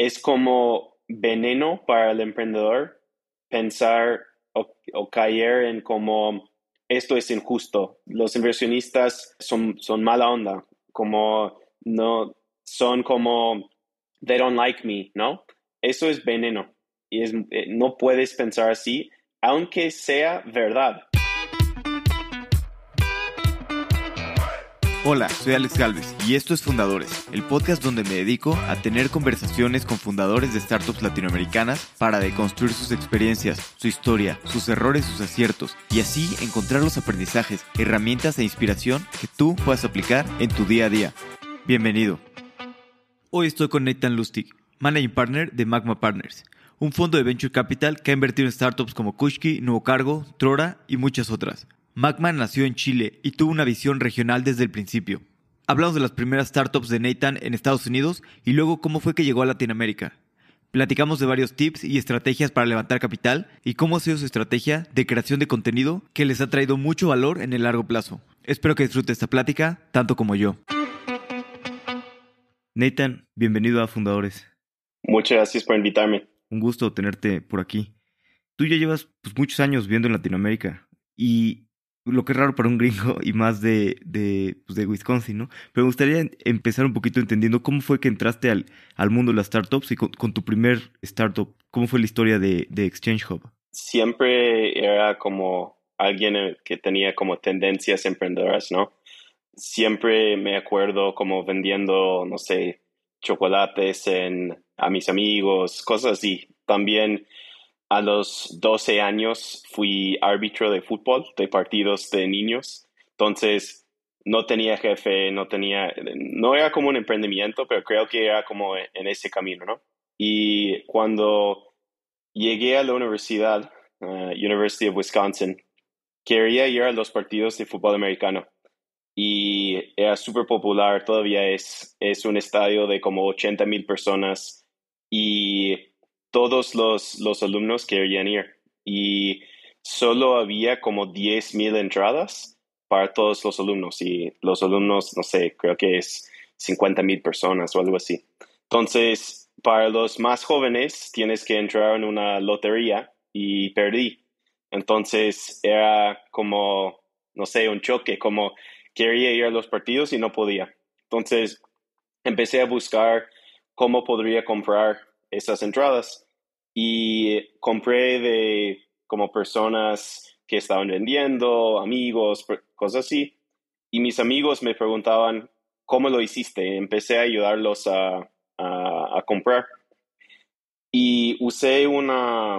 es como veneno para el emprendedor pensar o, caer en como esto es injusto. Los inversionistas son, son mala onda, como no, son como, they don't like me, ¿no? Eso es veneno y es, eh, no puedes pensar así, aunque sea verdad. Hola, soy Alex Galvez y esto es Fundadores, el podcast donde me dedico a tener conversaciones con fundadores de startups latinoamericanas para deconstruir sus experiencias, su historia, sus errores, sus aciertos y así encontrar los aprendizajes, herramientas e inspiración que tú puedas aplicar en tu día a día. Bienvenido. Hoy estoy con Nathan Lustig, Managing Partner de Magma Partners, un fondo de Venture Capital que ha invertido en startups como Kushki, Nuevo Cargo, Trora y muchas otras. Magma nació en Chile y tuvo una visión regional desde el principio. Hablamos de las primeras startups de Nathan en Estados Unidos y luego cómo fue que llegó a Latinoamérica. Platicamos de varios tips y estrategias para levantar capital y cómo ha sido su estrategia de creación de contenido que les ha traído mucho valor en el largo plazo. Espero que disfrute esta plática tanto como yo. Nathan, bienvenido a Fundadores. Muchas gracias por invitarme. Un gusto tenerte por aquí. Tú ya llevas pues, muchos años viviendo en Latinoamérica y lo que es raro para un gringo y más de, de, pues Wisconsin, ¿no? Pero me gustaría empezar un poquito entendiendo cómo fue que entraste al, al mundo de las startups y con, tu primer startup, ¿cómo fue la historia de, de Exchange Hub? Siempre era como alguien que tenía como tendencias emprendedoras, ¿no? Siempre me acuerdo como vendiendo, no sé, chocolates en, a mis amigos, cosas así. También a los 12 años fui árbitro de fútbol, de partidos de niños. Entonces, no tenía jefe, no tenía, no era como un emprendimiento, pero creo que era como en ese camino, ¿no? Y cuando llegué a la universidad, uh, University of Wisconsin, quería ir a los partidos de fútbol americano. Y era súper popular, todavía es, es un estadio de como 80 mil personas. Y todos los, los alumnos querían ir y solo había como 10.000 entradas para todos los alumnos y los alumnos, no sé, creo que es 50.000 personas o algo así. Entonces, para los más jóvenes tienes que entrar en una lotería y perdí. Entonces era como, no sé, un choque, como quería ir a los partidos y no podía. Entonces empecé a buscar cómo podría comprar esas entradas y compré de como personas que estaban vendiendo, amigos, cosas así. Y mis amigos me preguntaban, ¿cómo lo hiciste? Empecé a ayudarlos a, a, comprar. Y usé una,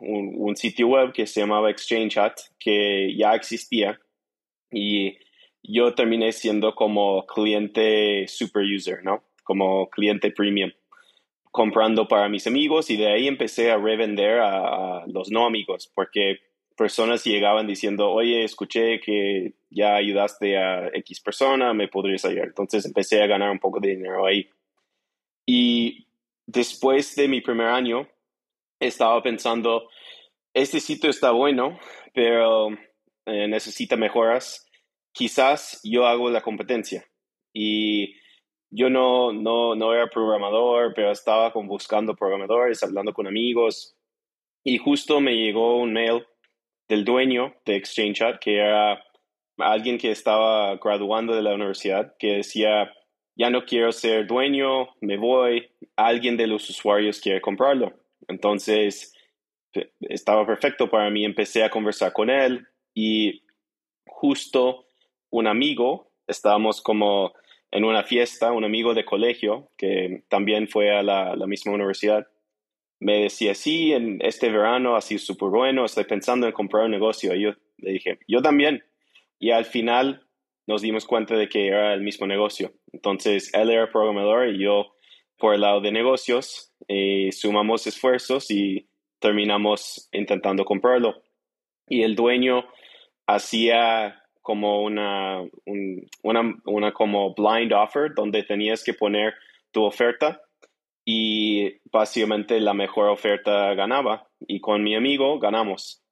un, sitio web que se llamaba Exchange Chat, que ya existía. Y yo terminé siendo como cliente super user, ¿no? Como cliente premium comprando para mis amigos y de ahí empecé a revender a, los no amigos porque personas llegaban diciendo, oye, escuché que ya ayudaste a X persona, me podrías ayudar. Entonces empecé a ganar un poco de dinero ahí. Y después de mi primer año, estaba pensando, este sitio está bueno, pero eh, necesita mejoras. Quizás yo hago la competencia. Y yo no, no, no era programador, pero estaba con buscando programadores, hablando con amigos. Y justo me llegó un mail del dueño de Exchange Chat, que era alguien que estaba graduando de la universidad, que decía, ya no quiero ser dueño, me voy, alguien de los usuarios quiere comprarlo. Entonces, estaba perfecto para mí, empecé a conversar con él y justo un amigo, estábamos como en una fiesta, un amigo de colegio que también fue a la, misma universidad, me decía, sí, en este verano sido súper bueno, estoy pensando en comprar un negocio. Y yo le dije, yo también. Y al final nos dimos cuenta de que era el mismo negocio. Entonces, él era programador y yo por el lado de negocios, eh, sumamos esfuerzos y terminamos intentando comprarlo. Y el dueño hacía como una, una, una como blind offer donde tenías que poner tu oferta y básicamente la mejor oferta ganaba y con mi amigo ganamos.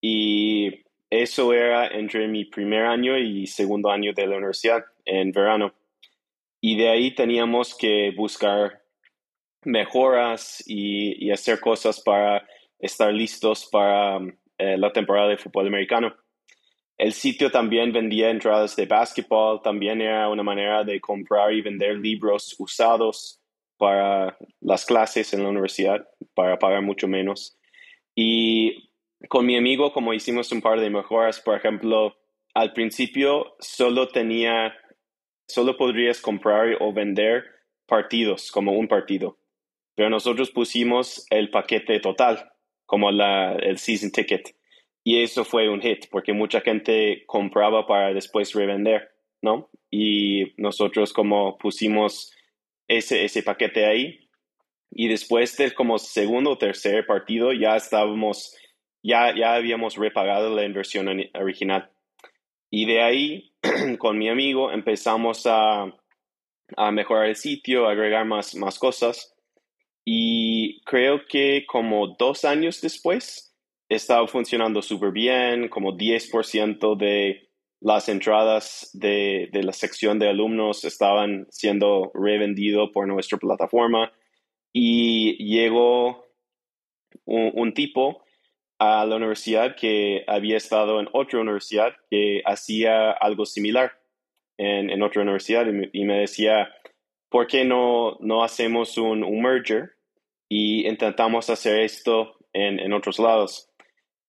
Y eso era entre mi primer año y segundo año de la universidad en verano. Y de ahí teníamos que buscar mejoras y, hacer cosas para estar listos para eh, la temporada de fútbol americano. El sitio también vendía entradas de básquetbol, también era una manera de comprar y vender libros usados para las clases en la universidad, para pagar mucho menos. Y con mi amigo, como hicimos un par de mejoras, por ejemplo, al principio solo tenía, solo podrías comprar o vender partidos, como un partido. Pero nosotros pusimos el paquete total, como la, el season ticket. Y eso fue un hit, porque mucha gente compraba para después revender, ¿no? Y nosotros como pusimos ese, ese paquete ahí. Y después del como segundo o tercer partido ya estábamos, ya, ya habíamos repagado la inversión original. Y de ahí, con mi amigo, empezamos a, a mejorar el sitio, agregar más, más cosas. Y creo que como dos años después estaba funcionando súper bien, como 10% de las entradas de, de, la sección de alumnos estaban siendo revendido por nuestra plataforma. Y llegó un, tipo a la universidad que había estado en otra universidad que hacía algo similar en, en otra universidad y me, decía, ¿por qué no, no hacemos un, merger y intentamos hacer esto en, en, otros lados?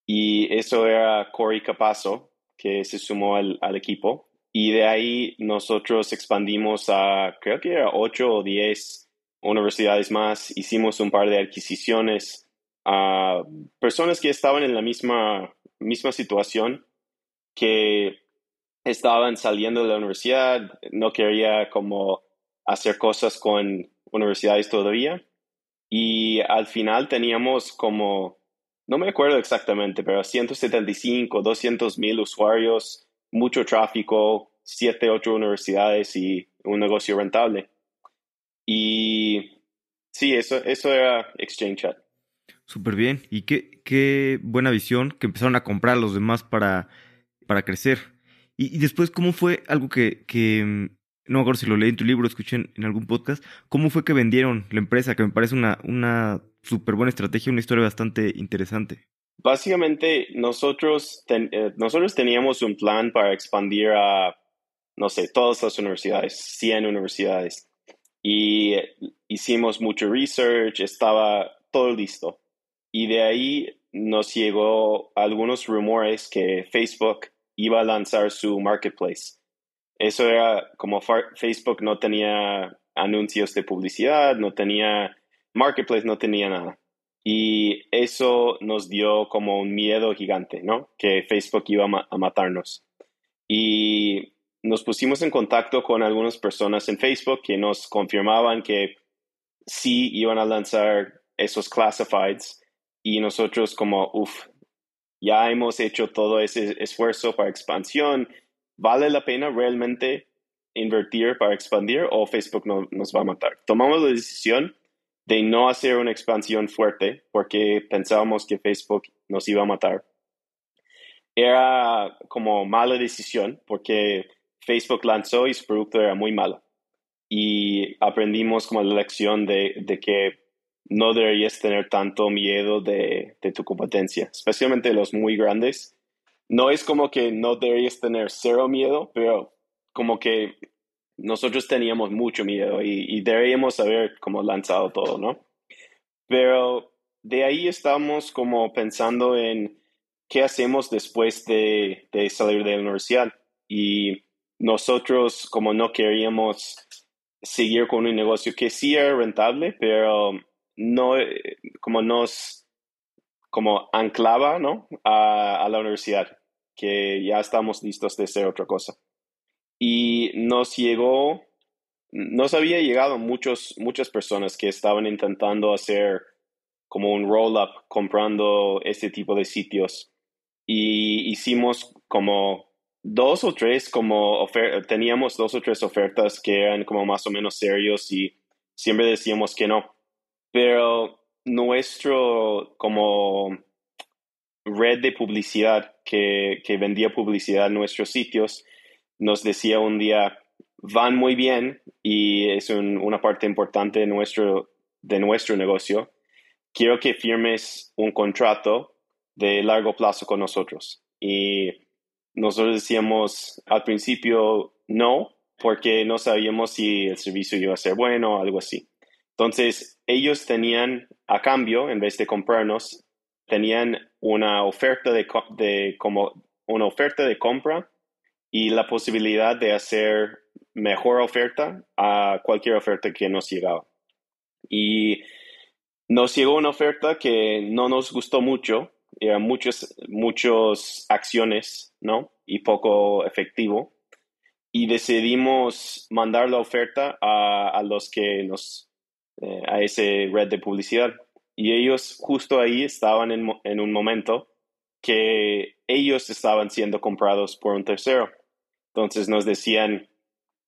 Y eso era Corey Capazo, que se sumó al, al equipo. Y de ahí nosotros expandimos a, creo que era 8 o 10 universidades más. Hicimos un par de adquisiciones a personas que estaban en la misma, misma situación, que estaban saliendo de la universidad, no quería como hacer cosas con universidades todavía. Y al final teníamos como, no me acuerdo exactamente, pero 175, 200 mil usuarios, mucho tráfico, 7, 8 universidades y un negocio rentable. Y sí, eso, eso era Exchange Chat. Súper bien. Y qué, qué buena visión que empezaron a comprar los demás para, para crecer. Y, después, ¿cómo fue algo que, que, no me si lo leí en tu libro, escuché en, algún podcast, cómo fue que vendieron la empresa? Que me parece una, una súper buena estrategia, una historia bastante interesante. Básicamente, nosotros, eh, nosotros teníamos un plan para expandir a, no sé, todas las universidades, 100 universidades. Y hicimos mucho research, estaba todo listo. Y de ahí nos llegó algunos rumores que Facebook iba a lanzar su marketplace. Eso era como Facebook no tenía anuncios de publicidad, no tenía marketplace, no tenía nada. Y eso nos dio como un miedo gigante, ¿no? Que Facebook iba a, matarnos. Y nos pusimos en contacto con algunas personas en Facebook que nos confirmaban que sí iban a lanzar esos classifieds y nosotros como, uff, ya hemos hecho todo ese esfuerzo para expansión, ¿vale la pena realmente invertir para expandir o Facebook no, nos va a matar? Tomamos la decisión de no hacer una expansión fuerte porque pensábamos que Facebook nos iba a matar. Era como mala decisión porque Facebook lanzó y su producto era muy malo. Y aprendimos como la lección de, de que no deberías tener tanto miedo de, tu competencia, especialmente los muy grandes. No es como que no deberías tener cero miedo, pero como que nosotros teníamos mucho miedo y, deberíamos haber como lanzado todo, ¿no? Pero de ahí estamos como pensando en qué hacemos después de, de salir de la universidad. Y nosotros como no queríamos seguir con un negocio que sí era rentable, pero no, como nos, como anclaba, ¿no? A, la universidad, que ya estamos listos de hacer otra cosa. Y nos llegó, nos había llegado muchos, muchas personas que estaban intentando hacer como un roll-up comprando este tipo de sitios. Y hicimos como dos o tres, como teníamos dos o tres ofertas que eran como más o menos serios y siempre decíamos que no pero nuestro como red de publicidad que, que vendía publicidad en nuestros sitios nos decía un día, van muy bien y es una parte importante de nuestro de nuestro negocio, quiero que firmes un contrato de largo plazo con nosotros. Y nosotros decíamos al principio no, porque no sabíamos si el servicio iba a ser bueno o algo así. Entonces, ellos tenían a cambio, en vez de comprarnos, tenían una oferta de, de como una oferta de compra y la posibilidad de hacer mejor oferta a cualquier oferta que nos llegaba. Y nos llegó una oferta que no nos gustó mucho, eran muchas, muchas acciones, ¿no? Y poco efectivo. Y decidimos mandar la oferta a, los que nos, eh, a ese red de publicidad. Y ellos justo ahí estaban en, en un momento que ellos estaban siendo comprados por un tercero. Entonces nos decían,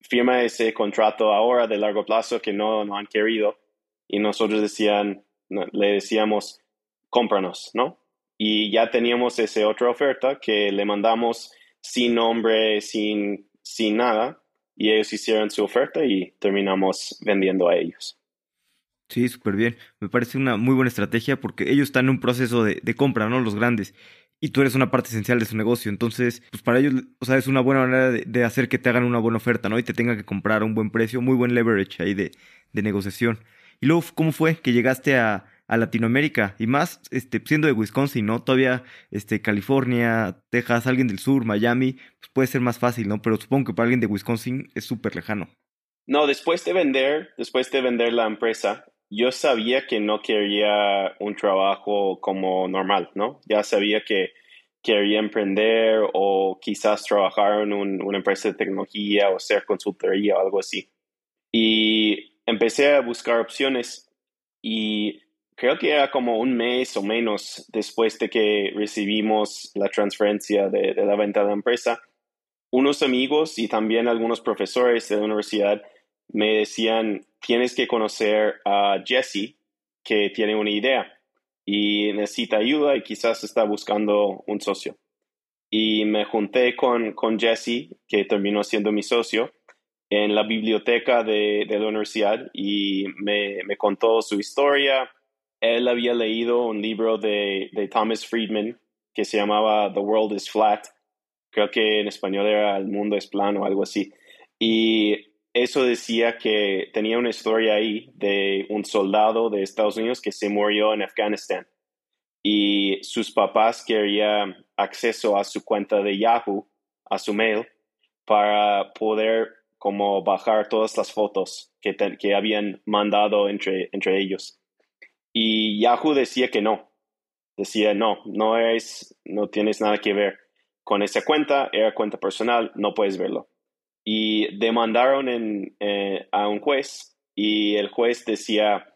firma ese contrato ahora de largo plazo que no, no han querido. Y nosotros decían, le decíamos, cómpranos, ¿no? Y ya teníamos esa otra oferta que le mandamos sin nombre, sin, sin nada, y ellos hicieron su oferta y terminamos vendiendo a ellos. Sí, súper bien. Me parece una muy buena estrategia porque ellos están en un proceso de, compra, ¿no? Los grandes. Y tú eres una parte esencial de su negocio. Entonces, pues para ellos, o sea, es una buena manera de, de hacer que te hagan una buena oferta, ¿no? Y te tengan que comprar a un buen precio, muy buen leverage ahí de, de negociación. Y luego, ¿cómo fue que llegaste a, a Latinoamérica y más este, siendo de Wisconsin, ¿no? Todavía este, California, Texas, alguien del sur, Miami, pues puede ser más fácil, ¿no? Pero supongo que para alguien de Wisconsin es súper lejano. No, después de vender, después de vender la empresa, yo sabía que no quería un trabajo como normal, ¿no? Ya sabía que quería emprender o quizás trabajar en una empresa de tecnología o ser consultoría o algo así. Y empecé a buscar opciones y creo que era como un mes o menos después de que recibimos la transferencia de, la venta de la empresa, unos amigos y también algunos profesores de la universidad me decían, tienes que conocer a Jesse, que tiene una idea y necesita ayuda y quizás está buscando un socio. Y me junté con, con Jesse, que terminó siendo mi socio, en la biblioteca de, de la universidad y me, me, contó su historia, él había leído un libro de, Thomas Friedman que se llamaba The World is Flat. Creo que en español era El mundo es plano o algo así. Y eso decía que tenía una historia ahí de un soldado de Estados Unidos que se murió en Afganistán. Y sus papás querían acceso a su cuenta de Yahoo, a su mail, para poder como bajar todas las fotos que, que habían mandado entre, entre ellos. Y Yahoo decía que no. Decía, no, no es, no tienes nada que ver con esa cuenta, era cuenta personal, no puedes verlo. Y demandaron eh, a un juez y el juez decía,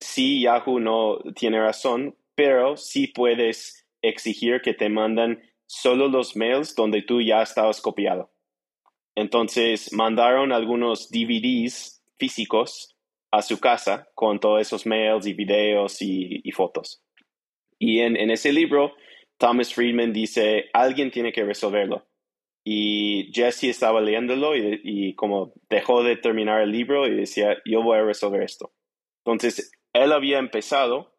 sí, Yahoo no tiene razón, pero sí puedes exigir que te mandan solo los mails donde tú ya estabas copiado. Entonces mandaron algunos DVDs físicos a su casa con todos esos mails y videos y, fotos. Y en, ese libro, Thomas Friedman dice, alguien tiene que resolverlo. Y Jesse estaba leyéndolo y, como dejó de terminar el libro y decía, yo voy a resolver esto. Entonces, él había empezado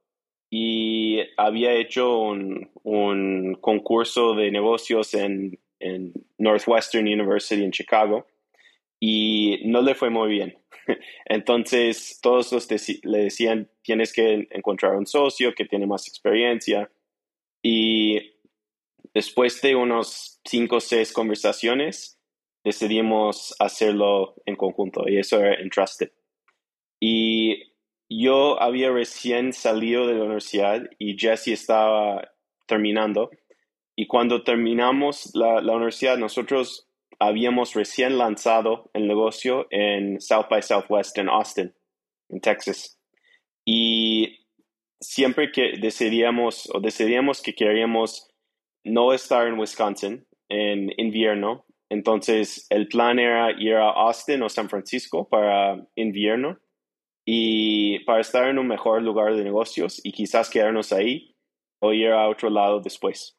y había hecho un, concurso de negocios en, en Northwestern University en Chicago y no le fue muy bien. Entonces, todos los le decían, tienes que encontrar un socio que tiene más experiencia. Y después de unos cinco o seis conversaciones, decidimos hacerlo en conjunto y eso era Entrusted. Y yo había recién salido de la universidad y Jesse estaba terminando. Y cuando terminamos la, la universidad, nosotros habíamos recién lanzado el negocio en South by Southwest en Austin, en Texas. Y siempre que decidíamos o decidíamos que queríamos no estar en Wisconsin en invierno, entonces el plan era ir a Austin o San Francisco para invierno y para estar en un mejor lugar de negocios y quizás quedarnos ahí o ir a otro lado después.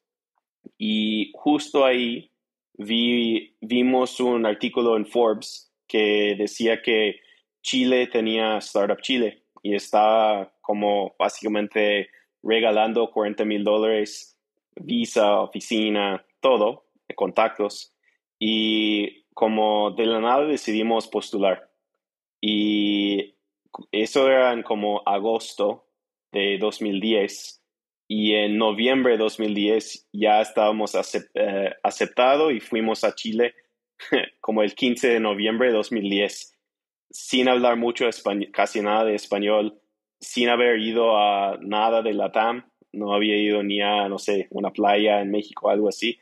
Y justo ahí vi, vimos un artículo en Forbes que decía que Chile tenía Startup Chile y estaba como básicamente regalando 40 mil dólares, visa, oficina, todo, contactos. Y como de la nada decidimos postular. Y eso era en como agosto de 2010 y en noviembre de 2010 ya estábamos eh, aceptados y fuimos a Chile como el 15 de noviembre de 2010, sin hablar mucho español, casi nada de español, sin haber ido a nada de la TAM, no había ido ni a, no sé, una playa en México, algo así.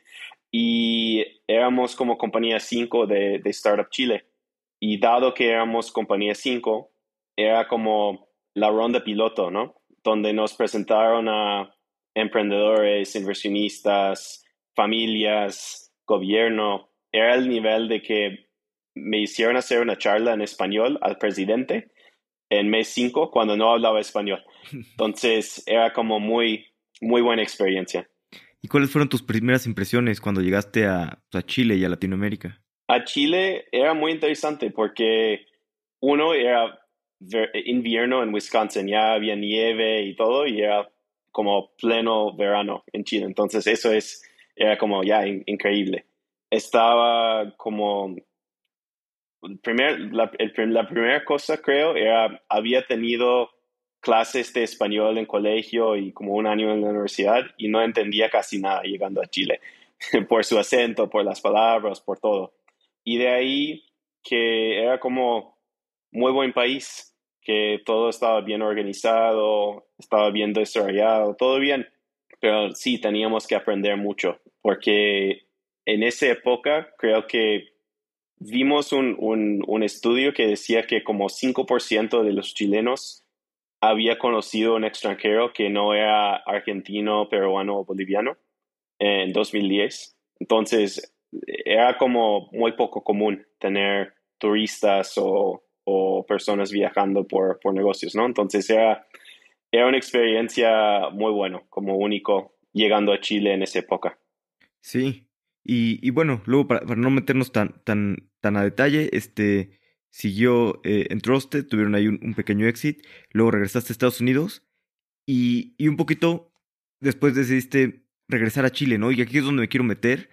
Y éramos como compañía 5 de, de Startup Chile. Y dado que éramos compañía 5, era como la ronda piloto, ¿no? Donde nos presentaron a emprendedores, inversionistas, familias, gobierno. Era el nivel de que me hicieron hacer una charla en español al presidente en mes 5 cuando no hablaba español. Entonces era como muy, muy buena experiencia. ¿Y cuáles fueron tus primeras impresiones cuando llegaste a, a Chile y a Latinoamérica? A Chile era muy interesante porque uno era invierno en Wisconsin, ya había nieve y todo, y era como pleno verano en Chile. Entonces eso es, era como ya increíble. Estaba como, primer, la, la primera cosa creo era, había tenido clases de español en colegio y como un año en la universidad y no entendía casi nada llegando a Chile, por su acento, por las palabras, por todo. Y de ahí que era como muy buen país, que todo estaba bien organizado, estaba bien desarrollado, todo bien, pero sí teníamos que aprender mucho, porque en esa época creo que vimos un, un, estudio que decía que como 5% de los chilenos había conocido un extranjero que no era argentino, peruano o boliviano en 2010. Entonces, era como muy poco común tener turistas o o personas viajando por, por negocios, ¿no? Entonces era, era una experiencia muy buena, como único, llegando a Chile en esa época. Sí, y, bueno, luego para, no meternos tan, tan, tan a detalle, este siguió eh, en Trusted, tuvieron ahí un, pequeño exit, luego regresaste a Estados Unidos y, y un poquito después decidiste regresar a Chile, ¿no? Y aquí es donde me quiero meter,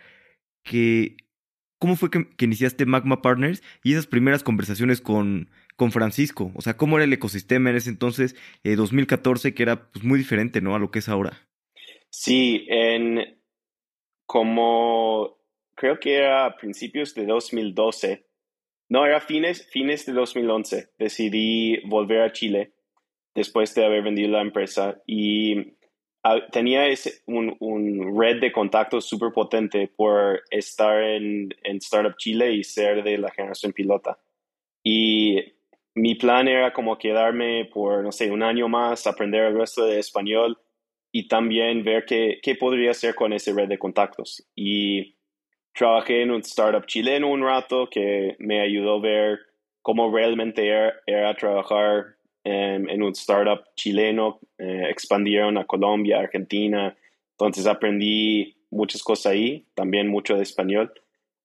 que ¿Cómo fue que, iniciaste Magma Partners y esas primeras conversaciones con, con Francisco? O sea, ¿cómo era el ecosistema en ese entonces, 2014, eh, que era pues, muy diferente, ¿no? A lo que es ahora. Sí, en como creo que era a principios de 2012, no, era fines, fines de 2011, decidí volver a Chile después de haber vendido la empresa y tenía ese, un, un, red de contactos súper potente por estar en, en, Startup Chile y ser de la generación pilota. Y mi plan era como quedarme por, no sé, un año más, aprender el resto de español y también ver qué, qué podría hacer con ese red de contactos. Y trabajé en un startup chileno un rato que me ayudó a ver cómo realmente era, era trabajar en un startup chileno, eh, expandieron a Colombia, Argentina, entonces aprendí muchas cosas ahí, también mucho de español.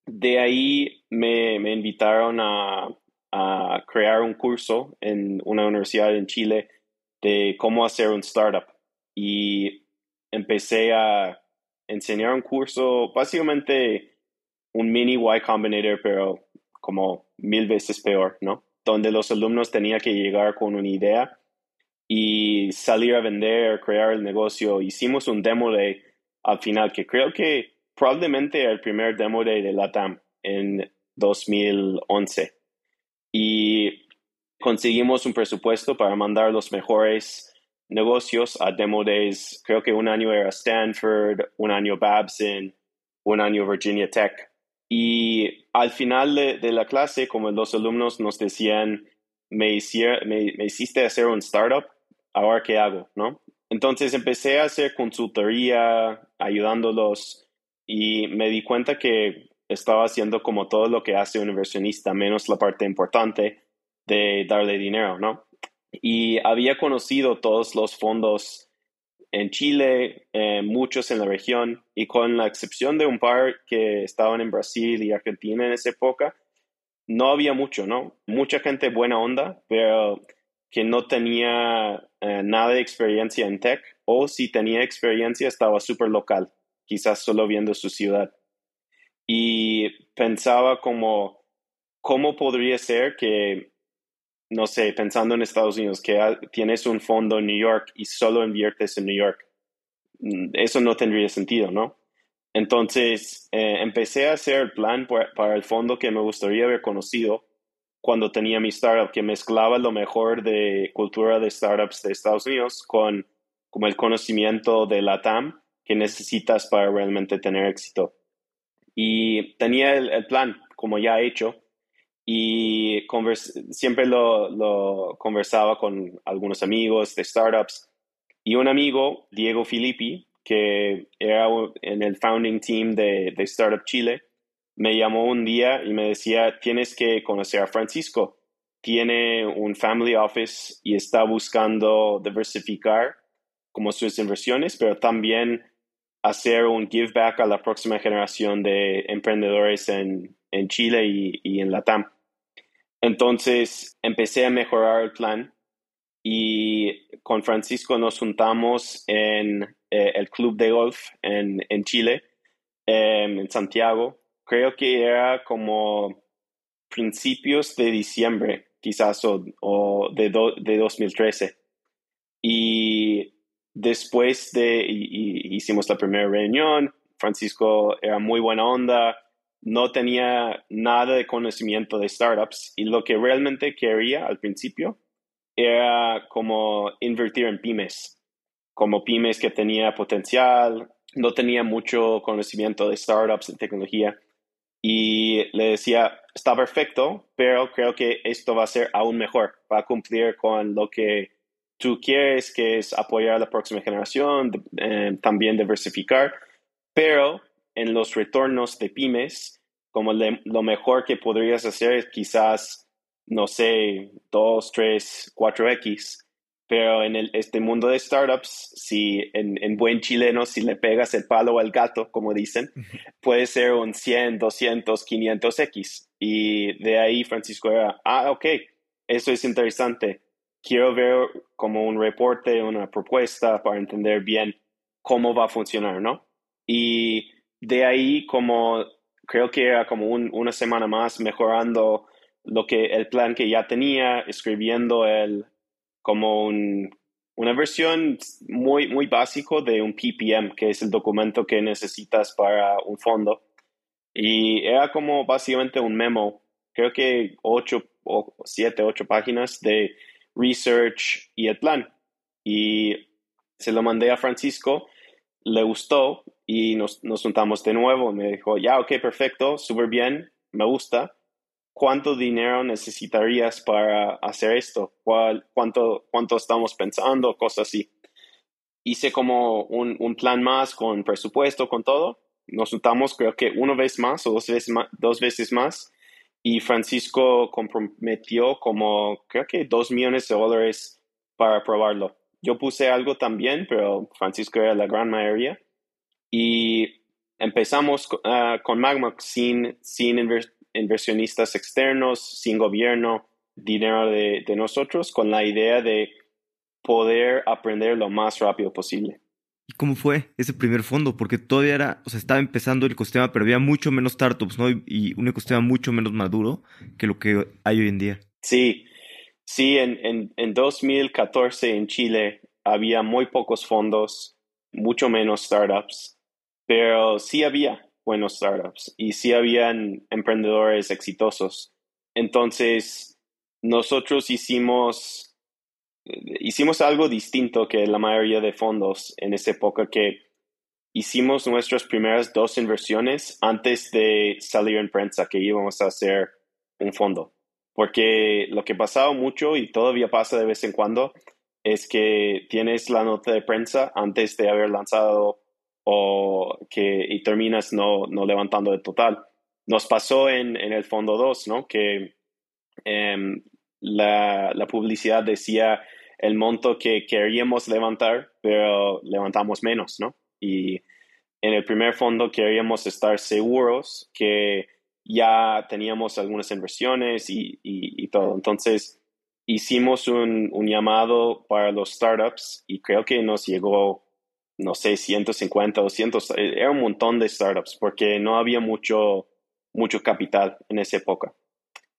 De ahí me, me invitaron a, a, crear un curso en una universidad en Chile de cómo hacer un startup. Y empecé a enseñar un curso, básicamente un mini Y Combinator, pero como mil veces peor, ¿no? donde los alumnos tenían que llegar con una idea y salir a vender, crear el negocio. Hicimos un demo day al final, que creo que probablemente el primer demo day de LATAM en 2011. Y conseguimos un presupuesto para mandar los mejores negocios a demo days. Creo que un año era Stanford, un año Babson, un año Virginia Tech. Y al final de, la clase, como los alumnos nos decían, me, me, hiciste hacer un startup, ahora qué hago, ¿no? Entonces empecé a hacer consultoría, ayudándolos y me di cuenta que estaba haciendo como todo lo que hace un inversionista, menos la parte importante de darle dinero, ¿no? Y había conocido todos los fondos en Chile, eh, muchos en la región, y con la excepción de un par que estaban en Brasil y Argentina en esa época, no había mucho, ¿no? Mucha gente buena onda, pero que no tenía eh, nada de experiencia en tech o si tenía experiencia estaba súper local, quizás solo viendo su ciudad. Y pensaba como, ¿cómo podría ser que, no sé, pensando en Estados Unidos, que tienes un fondo en New York y solo inviertes en New York? Mm, eso no tendría sentido, ¿no? Entonces, eh, empecé a hacer el plan para el fondo que me gustaría haber conocido cuando tenía mi startup, que mezclaba lo mejor de cultura de startups de Estados Unidos con como el conocimiento de la TAM que necesitas para realmente tener éxito. Y tenía el, plan, como ya he hecho, y siempre lo, lo, conversaba con algunos amigos de startups. Y un amigo, Diego Filippi, que era en el founding team de, de Startup Chile, me llamó un día y me decía, tienes que conocer a Francisco. Tiene un family office y está buscando diversificar como sus inversiones, pero también hacer un give back a la próxima generación de emprendedores en, en Chile y, y en Latam. Entonces empecé a mejorar el plan y con Francisco nos juntamos en eh, el club de golf en, en Chile, em, en Santiago, creo que era como principios de diciembre, quizás, o, de, de 2013. Y después de, hicimos la primera reunión, Francisco era muy buena onda, no tenía nada de conocimiento de startups y lo que realmente quería al principio era como invertir en pymes, como pymes que tenía potencial, no tenía mucho conocimiento de startups, de tecnología. Y le decía, está perfecto, pero creo que esto va a ser aún mejor, va a cumplir con lo que tú quieres, que es apoyar a la próxima generación, eh, también diversificar, pero en los retornos de pymes, como lo mejor que podrías hacer es quizás, no sé, 2, 3, 4X, pero en el, este mundo de startups, si en, buen chileno, si le pegas el palo al gato, como dicen, puede ser un 100, 200, 500X. Y de ahí Francisco era, ah, ok, eso es interesante. Quiero ver como un reporte, una propuesta para entender bien cómo va a funcionar, ¿no? Y de ahí como creo que era como una semana más mejorando lo que el plan que ya tenía, escribiendo el, como una versión muy, muy básico de un PPM, que es el documento que necesitas para un fondo. Y era como básicamente un memo, creo que ocho o siete, ocho páginas de research y el plan. Y se lo mandé a Francisco, le gustó y nos, nos juntamos de nuevo. Me dijo, ya, ok, perfecto, súper bien, me gusta cuánto dinero necesitarías para hacer esto, ¿Cuál, cuánto, cuánto estamos pensando, cosas así. Hice como un, un, plan más con presupuesto, con todo. Nos juntamos creo que una vez más o dos veces más, dos veces más y Francisco comprometió como creo que dos millones de dólares para probarlo. Yo puse algo también, pero Francisco era la gran mayoría. Y empezamos ah, con Magma sin, sin inversionistas externos, sin gobierno, dinero de, nosotros, con la idea de poder aprender lo más rápido posible. ¿Y cómo fue ese primer fondo? Porque todavía era, o sea, estaba empezando el ecosistema, pero había mucho menos startups, ¿no? Y un ecosistema mucho menos maduro que lo que hay hoy en día. Sí, sí, en, en, en 2014 en Chile había muy pocos fondos, mucho menos startups, pero sí había buenos startups y sí habían emprendedores exitosos. Entonces, nosotros hicimos, hicimos algo distinto que la mayoría de fondos en esa época que hicimos nuestras primeras dos inversiones antes de salir en prensa que íbamos a hacer un fondo. Porque lo que pasaba mucho y todavía pasa de vez en cuando es que tienes la nota de prensa antes de haber lanzado o que, y terminas no, no levantando el total. Nos pasó en, en el fondo 2, ¿no? Que em, la, la, publicidad decía el monto que queríamos levantar, pero levantamos menos, ¿no? Y en el primer fondo queríamos estar seguros que ya teníamos algunas inversiones y, y, y todo. Entonces, hicimos un, un, llamado para los startups y creo que nos llegó, no sé, 150, 200, eh, era un montón de startups porque no había mucho, mucho capital en esa época.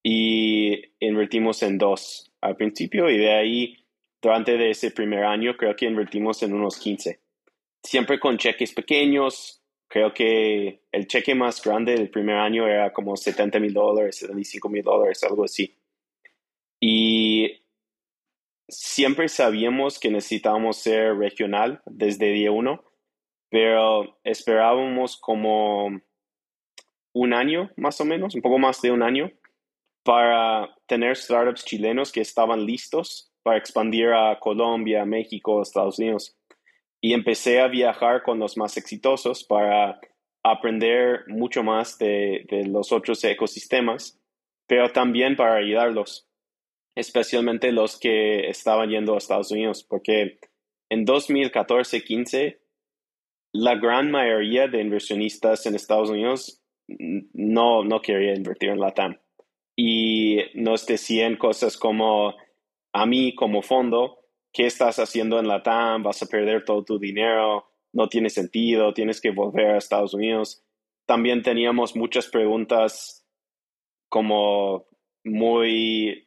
Y invertimos en dos al principio y de ahí, durante de ese primer año, creo que invertimos en unos 15. Siempre con cheques pequeños. Creo que el cheque más grande del primer año era como 70 mil dólares, 75 mil dólares, algo así. Y siempre sabíamos que necesitábamos ser regional desde día uno, pero esperábamos como un año más o menos, un poco más de un año, para tener startups chilenos que estaban listos para expandir a Colombia, México, Estados Unidos. Y empecé a viajar con los más exitosos para aprender mucho más de, de los otros ecosistemas, pero también para ayudarlos especialmente los que estaban yendo a Estados Unidos, porque en 2014-15 la gran mayoría de inversionistas en Estados Unidos no, no quería invertir en LATAM. Y nos decían cosas como, a mí como fondo, ¿qué estás haciendo en LATAM? Vas a perder todo tu dinero, no tiene sentido, tienes que volver a Estados Unidos. También teníamos muchas preguntas como muy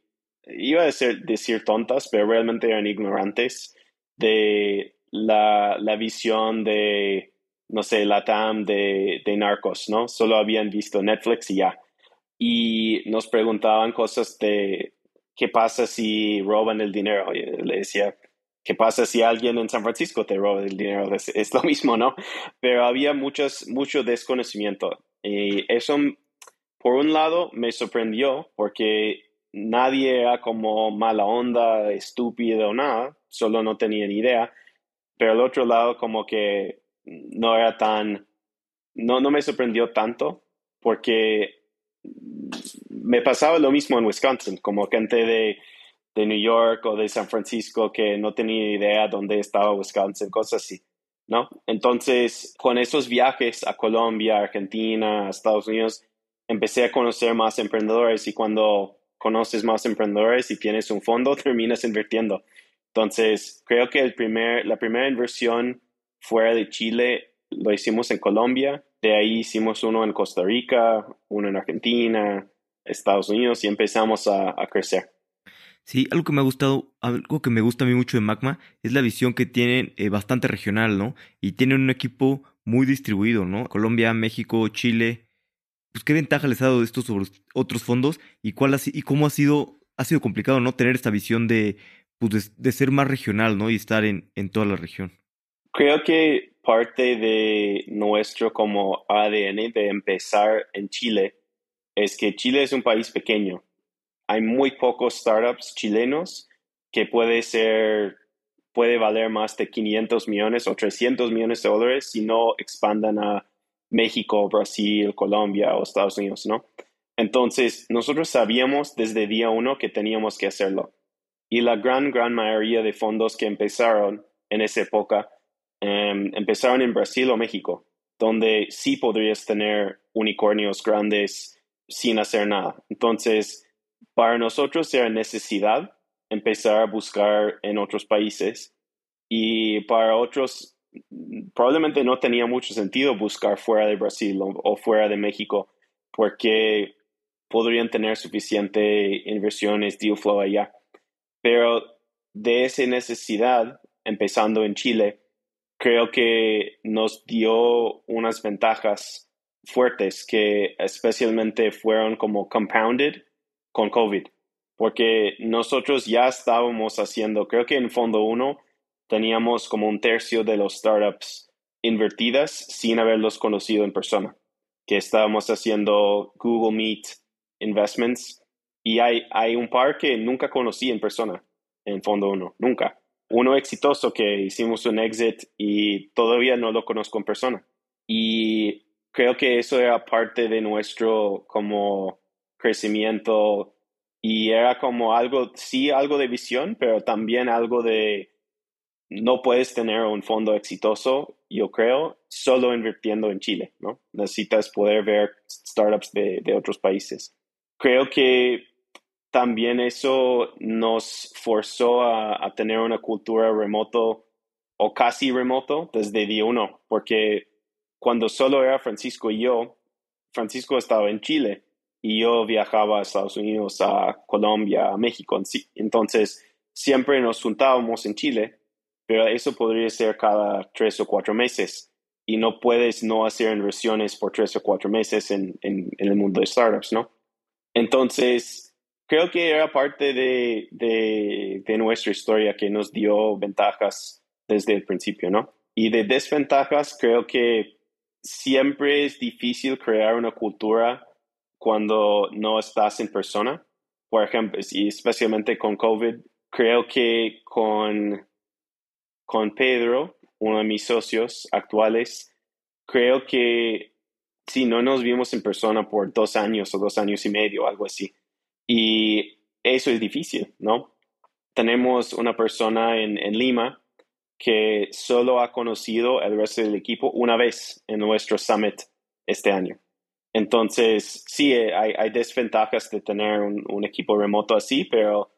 iba a decir, decir tontas, pero realmente eran ignorantes de la, la visión de, no sé, la TAM de, de narcos, ¿no? Solo habían visto Netflix y ya. Y nos preguntaban cosas de qué pasa si roban el dinero. Y le decía, ¿qué pasa si alguien en San Francisco te roba el dinero? Es, lo mismo, ¿no? Pero había muchos, mucho desconocimiento. Y eso, por un lado, me sorprendió porque nadie era como mala onda, estúpido o nada, solo no tenía ni idea. Pero al otro lado, como que no era tan, no, no me sorprendió tanto, porque me pasaba lo mismo en Wisconsin, como gente de, de New York o de San Francisco que no tenía idea dónde estaba Wisconsin, cosas así. ¿No? Entonces, con esos viajes a Colombia, Argentina, Estados Unidos, empecé a conocer más emprendedores y cuando conoces más emprendedores y tienes un fondo, terminas invirtiendo. Entonces, creo que el primer, la primera inversión fuera de Chile lo hicimos en Colombia, de ahí hicimos uno en Costa Rica, uno en Argentina, Estados Unidos y empezamos a, crecer. Sí, algo que me ha gustado, algo que me gusta a mí mucho de Magma es la visión que tienen eh, bastante regional, ¿no? Y tienen un equipo muy distribuido, ¿no? Colombia, México, Chile, pues, qué ventaja les ha dado esto sobre otros fondos y cuál y cómo ha sido ha sido complicado no tener esta visión de pues, de, ser más regional no y estar en, en toda la región creo que parte de nuestro como ADN de empezar en Chile es que Chile es un país pequeño. Hay muy pocos startups chilenos que puede ser puede valer más de 500 millones o 300 millones de dólares si no expandan a México, Brasil, Colombia o Estados Unidos, ¿no? Entonces, nosotros sabíamos desde día uno que teníamos que hacerlo. Y la gran, gran mayoría de fondos que empezaron en esa época em, empezaron en Brasil o México, donde sí podrías tener unicornios grandes sin hacer nada. Entonces, para nosotros era necesidad empezar a buscar en otros países y para otros probablemente no tenía mucho sentido buscar fuera de Brasil o, fuera de México porque podrían tener suficiente inversiones, deal flow allá. Pero de esa necesidad, empezando en Chile, creo que nos dio unas ventajas fuertes que especialmente fueron como compounded con COVID, porque nosotros ya estábamos haciendo, creo que en fondo uno, teníamos como un tercio de los startups invertidas sin haberlos conocido en persona, que estábamos haciendo Google Meet Investments y hay, hay un par que nunca conocí en persona, en fondo uno, nunca. Uno exitoso que hicimos un exit y todavía no lo conozco en persona. Y creo que eso era parte de nuestro como crecimiento y era como algo, sí, algo de visión, pero también algo de no puedes tener un fondo exitoso, yo creo, solo invirtiendo en Chile, ¿no? Necesitas poder ver startups de, otros países. Creo que también eso nos forzó a, tener una cultura remoto o casi remoto desde día uno, porque cuando solo era Francisco y yo, Francisco estaba en Chile y yo viajaba a Estados Unidos, a Colombia, a México. Entonces, siempre nos juntábamos en Chile, pero eso podría ser cada tres o cuatro meses y no puedes no hacer inversiones por tres o cuatro meses en, el mundo de startups, ¿no? Entonces, creo que era parte de, de, de, nuestra historia que nos dio ventajas desde el principio, ¿no? Y de desventajas, creo que siempre es difícil crear una cultura cuando no estás en persona. Por ejemplo, y especialmente con COVID, creo que con, con Pedro uno de mis socios actuales, creo que sí, no nos vimos en persona por dos años o dos años y medio, algo así. Y eso es difícil, ¿no? Tenemos una persona en, Lima que solo ha conocido el resto del equipo una vez en nuestro summit este año. Entonces, sí, hay, desventajas de tener un, un, equipo remoto así, pero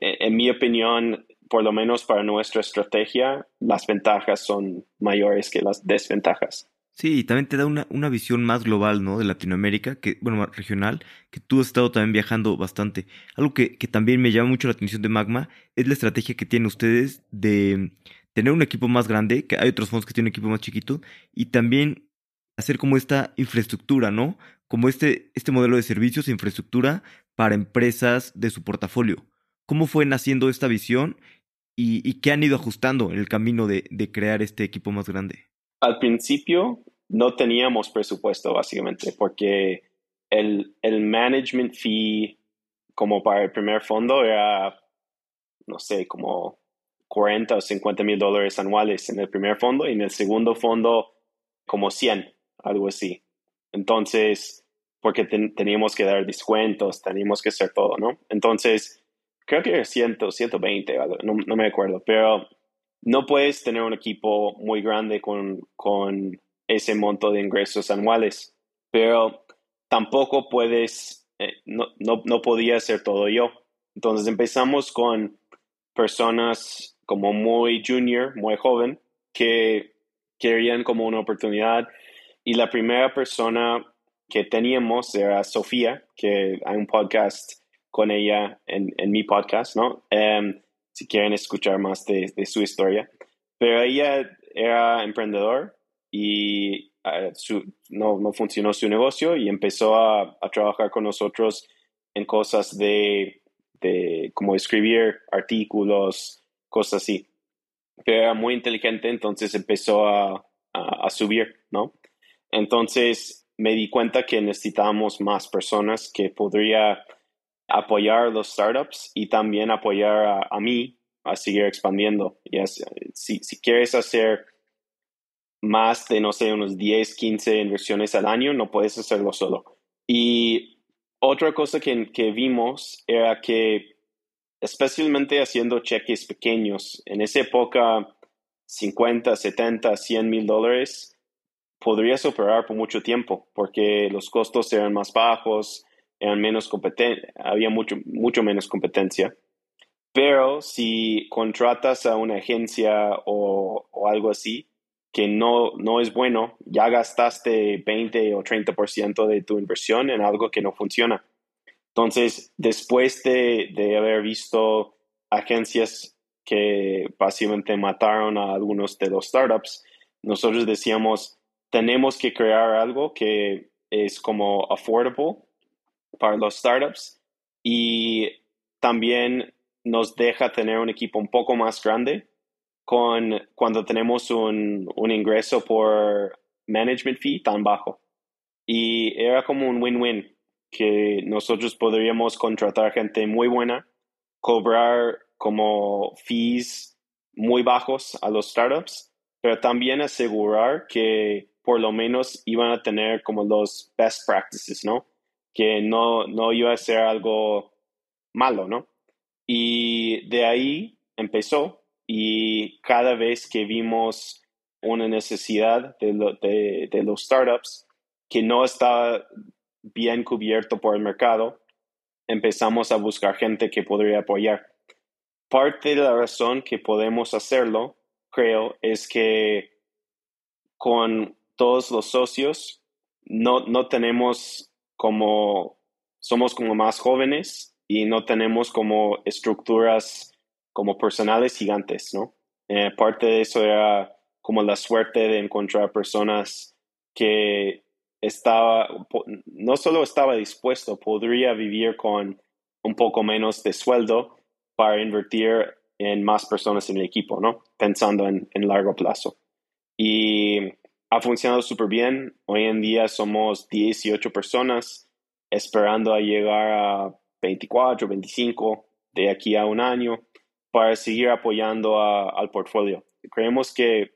eh, en mi opinión, por lo menos para nuestra estrategia, las ventajas son mayores que las desventajas. Sí, y también te da una, una visión más global, ¿no? De Latinoamérica, que, bueno, regional, que tú has estado también viajando bastante. Algo que, que también me llama mucho la atención de Magma es la estrategia que tienen ustedes de tener un equipo más grande, que hay otros fondos que tienen equipo más chiquito, y también hacer como esta infraestructura, ¿no? Como este, este modelo de servicios e infraestructura para empresas de su portafolio. ¿Cómo fue naciendo esta visión y, qué han ido ajustando en el camino de, crear este equipo más grande? Al principio no teníamos presupuesto, básicamente, porque el, el management fee como para el primer fondo era, no sé, como 40 o 50 mil dólares anuales en el primer fondo y en el segundo fondo como 100, algo así. Entonces, porque teníamos que dar descuentos, teníamos que hacer todo, ¿no? Entonces, creo que era 100, 120, no, no me acuerdo, pero no puedes tener un equipo muy grande con, con ese monto de ingresos anuales, pero tampoco puedes, eh, no, no, no podía hacer todo yo. Entonces empezamos con personas como muy junior, muy joven, que querían como una oportunidad. Y la primera persona que teníamos era Sofía, que hay un podcast con ella en, en mi podcast, ¿no? Em, si quieren escuchar más de, de, su historia. Pero ella era emprendedor y uh, su, no, no, funcionó su negocio y empezó a, a, trabajar con nosotros en cosas de, de como escribir artículos, cosas así. Pero era muy inteligente, entonces empezó a, a, a subir, ¿no? Entonces me di cuenta que necesitábamos más personas que podría apoyar los startups y también apoyar a, mí a seguir expandiendo. si, si, quieres hacer más de, no sé, unos 10, 15 inversiones al año, no puedes hacerlo solo. Y otra cosa que, que vimos era que, especialmente haciendo cheques pequeños, en esa época, 50, 70, 100 mil dólares, podrías operar por mucho tiempo porque los costos eran más bajos, eran menos había mucho, mucho menos competencia. Pero si contratas a una agencia o, o algo así, que no, no es bueno, ya gastaste 20 o 30% de tu inversión en algo que no funciona. Entonces, después de, de, haber visto agencias que básicamente mataron a algunos de los startups, nosotros decíamos, tenemos que crear algo que es como affordable para los startups y también nos deja tener un equipo un poco más grande con cuando tenemos un, un ingreso por management fee tan bajo. Y era como un win-win, que nosotros podríamos contratar gente muy buena, cobrar como fees muy bajos a los startups, pero también asegurar que por lo menos iban a tener como los best practices, ¿no? Que no, no iba a ser algo malo, ¿no? Y de ahí empezó y cada vez que vimos una necesidad de, de, los startups que no estaba bien cubierto por el mercado, empezamos a buscar gente que podría apoyar. Parte de la razón que podemos hacerlo, creo, es que con todos los socios no, no tenemos como, somos como más jóvenes y no tenemos como estructuras como personales gigantes, ¿no? Eh, parte de eso era como la suerte de encontrar personas que estaba, no solo estaba dispuesto, podría vivir con un poco menos de sueldo para invertir en más personas en el equipo, ¿no? Pensando en, en largo plazo. Y ha funcionado súper bien. Hoy en día somos 18 personas esperando a llegar a 24, 25 de aquí a un año para seguir apoyando al portfolio. Creemos que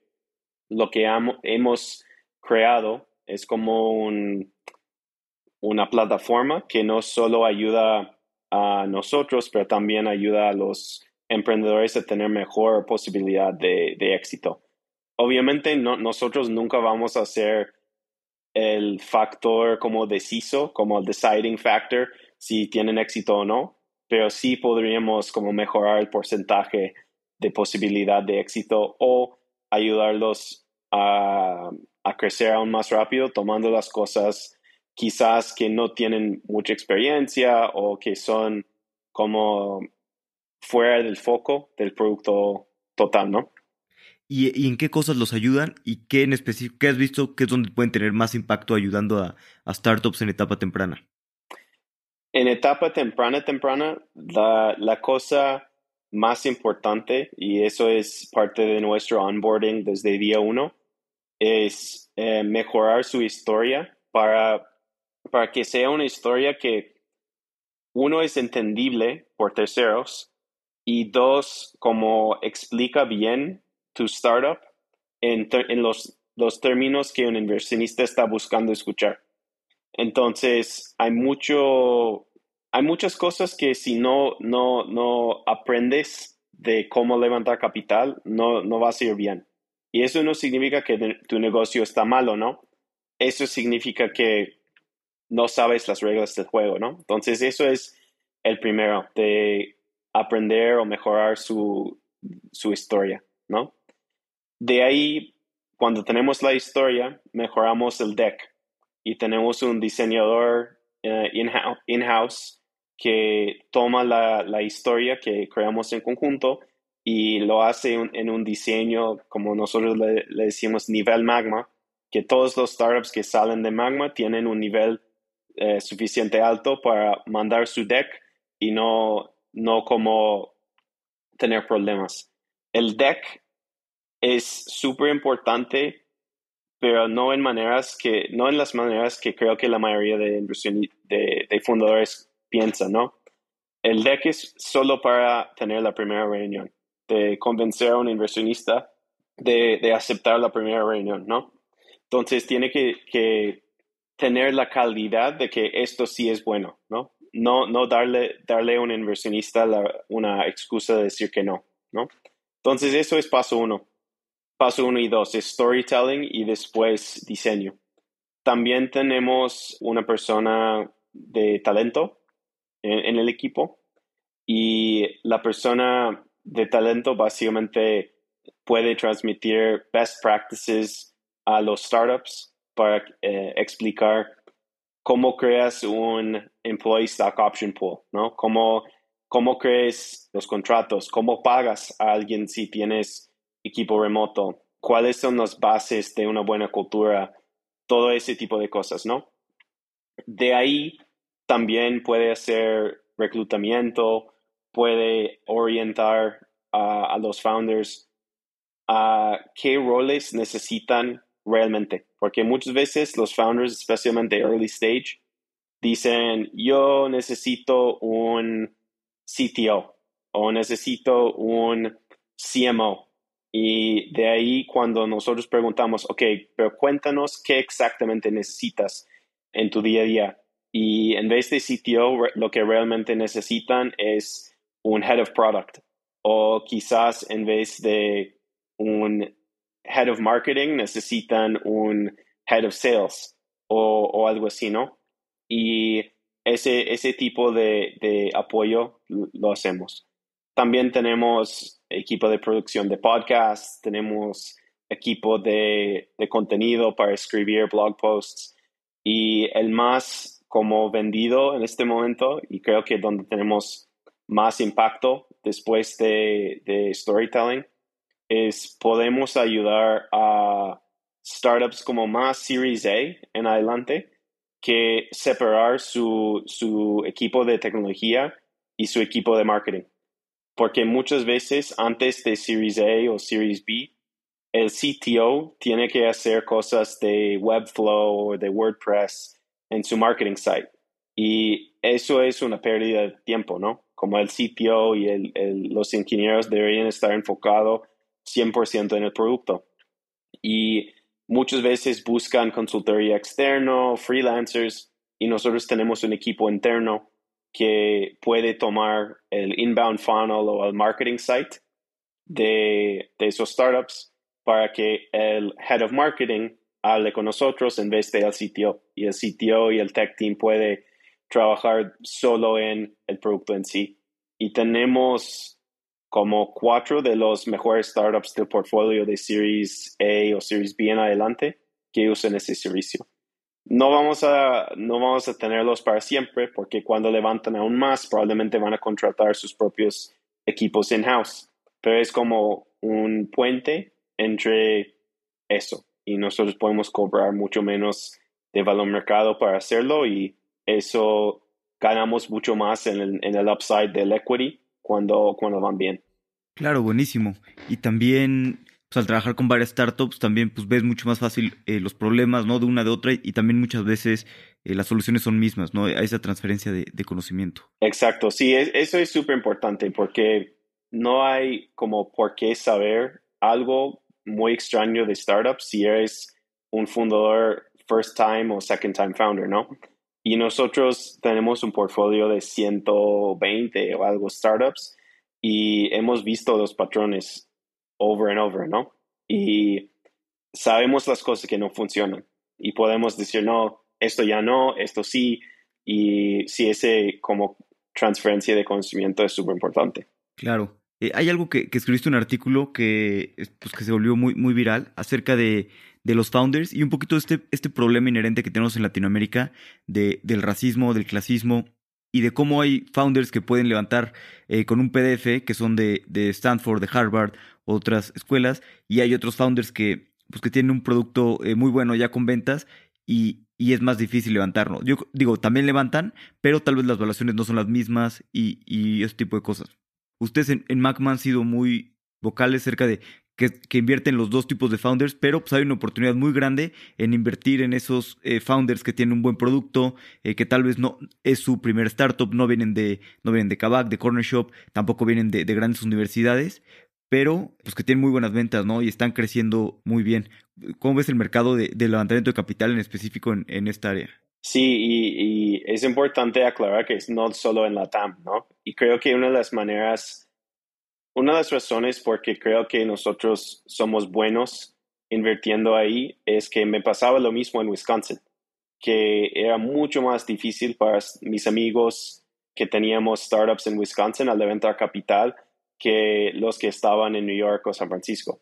lo que hemos creado es como un, una plataforma que no solo ayuda a nosotros, pero también ayuda a los emprendedores a tener mejor posibilidad de, éxito. Obviamente no, nosotros nunca vamos a ser el factor como deciso, como el deciding factor, si tienen éxito o no, pero sí podríamos como mejorar el porcentaje de posibilidad de éxito o ayudarlos a, a crecer aún más rápido tomando las cosas quizás que no tienen mucha experiencia o que son como fuera del foco del producto total, ¿no? ¿Y, en qué cosas los ayudan? ¿Y qué en específico, qué has visto que es donde pueden tener más impacto ayudando a, startups en etapa temprana? En etapa temprana, temprana, la, la, cosa más importante, y eso es parte de nuestro onboarding desde día uno, es eh, mejorar su historia para, para que sea una historia que uno es entendible por terceros y dos, como explica bien tu startup en, en los, los términos que un inversionista está buscando escuchar. Entonces, hay mucho, hay muchas cosas que si no, no, no aprendes de cómo levantar capital, no, no va a ser bien. Y eso no significa que tu negocio está malo, ¿no? Eso significa que no sabes las reglas del juego, ¿no? Entonces, eso es el primero, de aprender o mejorar su, su historia, ¿no? De ahí, cuando tenemos la historia, mejoramos el deck y tenemos un diseñador eh, in-house que toma la, la, historia que creamos en conjunto y lo hace en un diseño, como nosotros le, decimos, nivel magma, que todos los startups que salen de magma tienen un nivel eh, suficiente alto para mandar su deck y no, no como tener problemas. El deck es súper importante, pero no en maneras que, no en las maneras que creo que la mayoría de, de, de fundadores piensan, ¿no? El deck es solo para tener la primera reunión de convencer a un inversionista de, de aceptar la primera reunión, ¿no? Entonces tiene que, que, tener la calidad de que esto sí es bueno, ¿no? No, no darle, darle a un inversionista una excusa de decir que no, ¿no? Entonces eso es paso uno. Paso uno y dos es storytelling y después diseño. También tenemos una persona de talento en, en el equipo y la persona de talento básicamente puede transmitir best practices a los startups para eh, explicar cómo creas un employee stock option pool, ¿no? Cómo, cómo crees los contratos, cómo pagas a alguien si tienes equipo remoto, cuáles son las bases de una buena cultura, todo ese tipo de cosas, ¿no? De ahí también puede hacer reclutamiento, puede orientar a los founders a qué roles necesitan realmente. Porque muchas veces los founders, especialmente early stage, dicen, yo necesito un CTO o necesito un CMO. Y de ahí cuando nosotros preguntamos, ok, pero cuéntanos qué exactamente necesitas en tu día a día. Y en vez de CTO, lo que realmente necesitan es un head of product o quizás en vez de un head of marketing necesitan un head of sales o, algo así, ¿no? Y ese, ese tipo de, de apoyo lo hacemos. También tenemos equipo de producción de podcasts, tenemos equipo de, de, contenido para escribir blog posts y el más como vendido en este momento y creo que donde tenemos más impacto después de, de storytelling es podemos ayudar a startups como más Series A en adelante que separar su, su equipo de tecnología y su equipo de marketing. Porque muchas veces antes de Series A o Series B, el CTO tiene que hacer cosas de Webflow o de WordPress en su marketing site. Y eso es una pérdida de tiempo, ¿no? Como el CTO y los ingenieros deberían estar enfocados 100% en el producto. Y muchas veces buscan consultoría externo, freelancers, y nosotros tenemos un equipo interno que puede tomar el inbound funnel o el marketing site de, de esos startups para que el head of marketing hable con nosotros en vez del CTO. Y el CTO y el tech team puede trabajar solo en el producto en sí. Y tenemos como cuatro de los mejores startups del portfolio de Series A o Series B en adelante que usan ese servicio. No vamos a, no vamos a tenerlos para siempre porque cuando levantan aún más probablemente van a contratar sus propios equipos in-house. Pero es como un puente entre eso y nosotros podemos cobrar mucho menos de valor mercado para hacerlo y eso ganamos mucho más en el, en el upside del equity cuando, cuando van bien. Claro, buenísimo. Y también, pues al trabajar con varias startups, también pues ves mucho más fácil eh, los problemas, ¿no? De una de otra y también muchas veces eh, las soluciones son mismas, ¿no? Hay esa transferencia de, de conocimiento. Exacto, sí, eso es súper importante porque no hay como por qué saber algo muy extraño de startups si eres un fundador first time o second time founder, ¿no? Y nosotros tenemos un portfolio de 120 o algo startups y hemos visto los patrones over and over, ¿no? Y sabemos las cosas que no funcionan y podemos decir, no, esto ya no, esto sí, y sí, ese como transferencia de conocimiento es súper importante. Claro. Eh, hay algo que, que, escribiste un artículo que, pues, que se volvió muy, muy viral acerca de, de los founders y un poquito este, este problema inherente que tenemos en Latinoamérica de, del racismo, del clasismo y de cómo hay founders que pueden levantar eh, con un PDF que son de, de, Stanford, de Harvard, otras escuelas, y hay otros founders que, pues, que tienen un producto eh, muy bueno ya con ventas y, y, es más difícil levantarlo. Yo digo, también levantan, pero tal vez las valuaciones no son las mismas y, y ese tipo de cosas. Ustedes en, en Macman han sido muy vocales acerca de que, que, invierten los dos tipos de founders, pero pues hay una oportunidad muy grande en invertir en esos eh, founders que tienen un buen producto, eh, que tal vez no es su primer startup, no vienen de, no vienen de Kavak, de Corner Shop, tampoco vienen de, de, grandes universidades, pero pues que tienen muy buenas ventas, ¿no? Y están creciendo muy bien. ¿Cómo ves el mercado de, de levantamiento de capital en específico en, en esta área? Sí, y, y, es importante aclarar que es no solo en la TAM, ¿no? Y creo que una de las maneras, una de las razones por que creo que nosotros somos buenos invirtiendo ahí es que me pasaba lo mismo en Wisconsin, que era mucho más difícil para mis amigos que teníamos startups en Wisconsin al levantar capital que los que estaban en New York o San Francisco.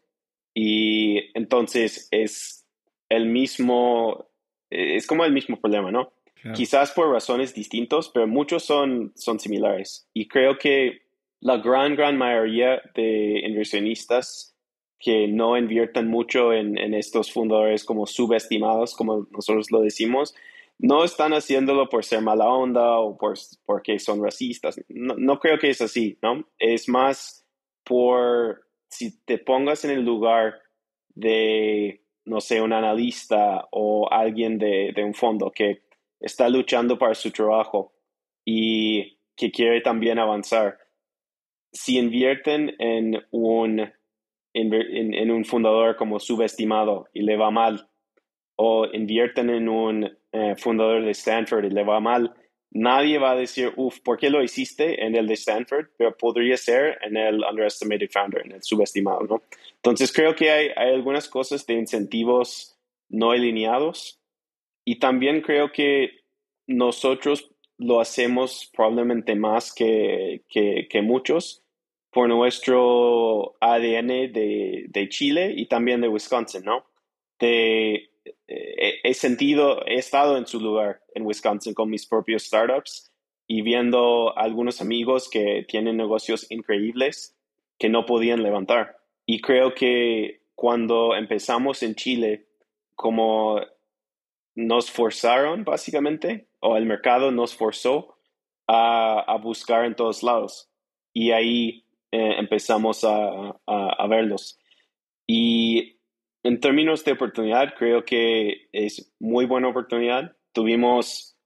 Y entonces es el mismo es como el mismo problema, ¿no? Claro. Quizás por razones distintas, pero muchos son, son similares. Y creo que la gran, gran mayoría de inversionistas que no invierten mucho en, en estos fundadores como subestimados, como nosotros lo decimos, no están haciéndolo por ser mala onda o por, porque son racistas. No, no creo que es así, ¿no? Es más por si te pongas en el lugar de no sé, un analista o alguien de, de, un fondo que está luchando para su trabajo y que quiere también avanzar. Si invierten en un, en, en un fundador como subestimado y le va mal, o invierten en un eh, fundador de Stanford y le va mal, nadie va a decir, uff, ¿por qué lo hiciste en el de Stanford? Pero podría ser en el underestimated founder, en el subestimado, ¿no? Entonces creo que hay, hay algunas cosas de incentivos no alineados y también creo que nosotros lo hacemos probablemente más que, que, muchos por nuestro ADN de, de, Chile y también de Wisconsin, ¿no? De, eh, he sentido, he estado en su lugar en Wisconsin con mis propios startups y viendo algunos amigos que tienen negocios increíbles que no podían levantar. Y creo que cuando empezamos en Chile, como nos forzaron básicamente, o el mercado nos forzó a, buscar en todos lados. Y ahí eh, empezamos a, a, verlos. Y en términos de oportunidad, creo que es muy buena oportunidad. Tuvimos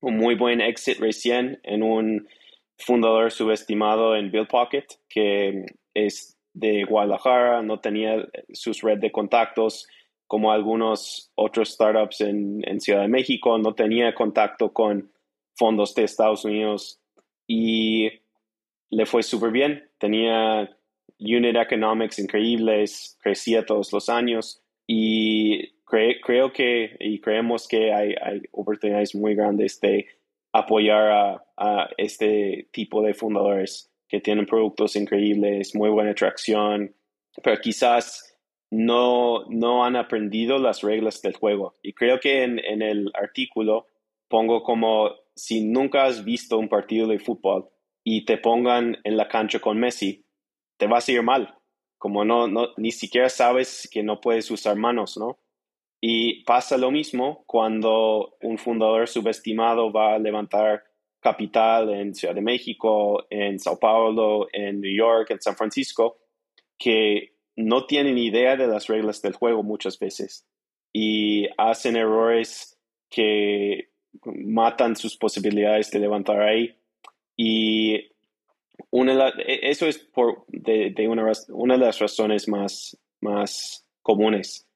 un muy buen exit recién en un fundador subestimado en Bill Pocket, que es de Guadalajara, no tenía sus red de contactos como algunos otros startups en, Ciudad de México, no tenía contacto con fondos de Estados Unidos y le fue súper bien. Tenía unit economics increíbles, crecía todos los años y creo que y creemos que hay, hay, oportunidades muy grandes de apoyar a, este tipo de fundadores que tienen productos increíbles, muy buena atracción, pero quizás no, no han aprendido las reglas del juego. Y creo que en el artículo pongo como si nunca has visto un partido de fútbol y te pongan en la cancha con Messi, te vas a ir mal. Como no, no, ni siquiera sabes que no puedes usar manos, ¿no? Y pasa lo mismo cuando un fundador subestimado va a levantar capital en Ciudad de México, en Sao Paulo, en New York, en San Francisco, que no tienen idea de las reglas del juego muchas veces y hacen errores que matan sus posibilidades de levantar ahí. Y una e, eso es por, de, una, una, de las razones más, más comunes.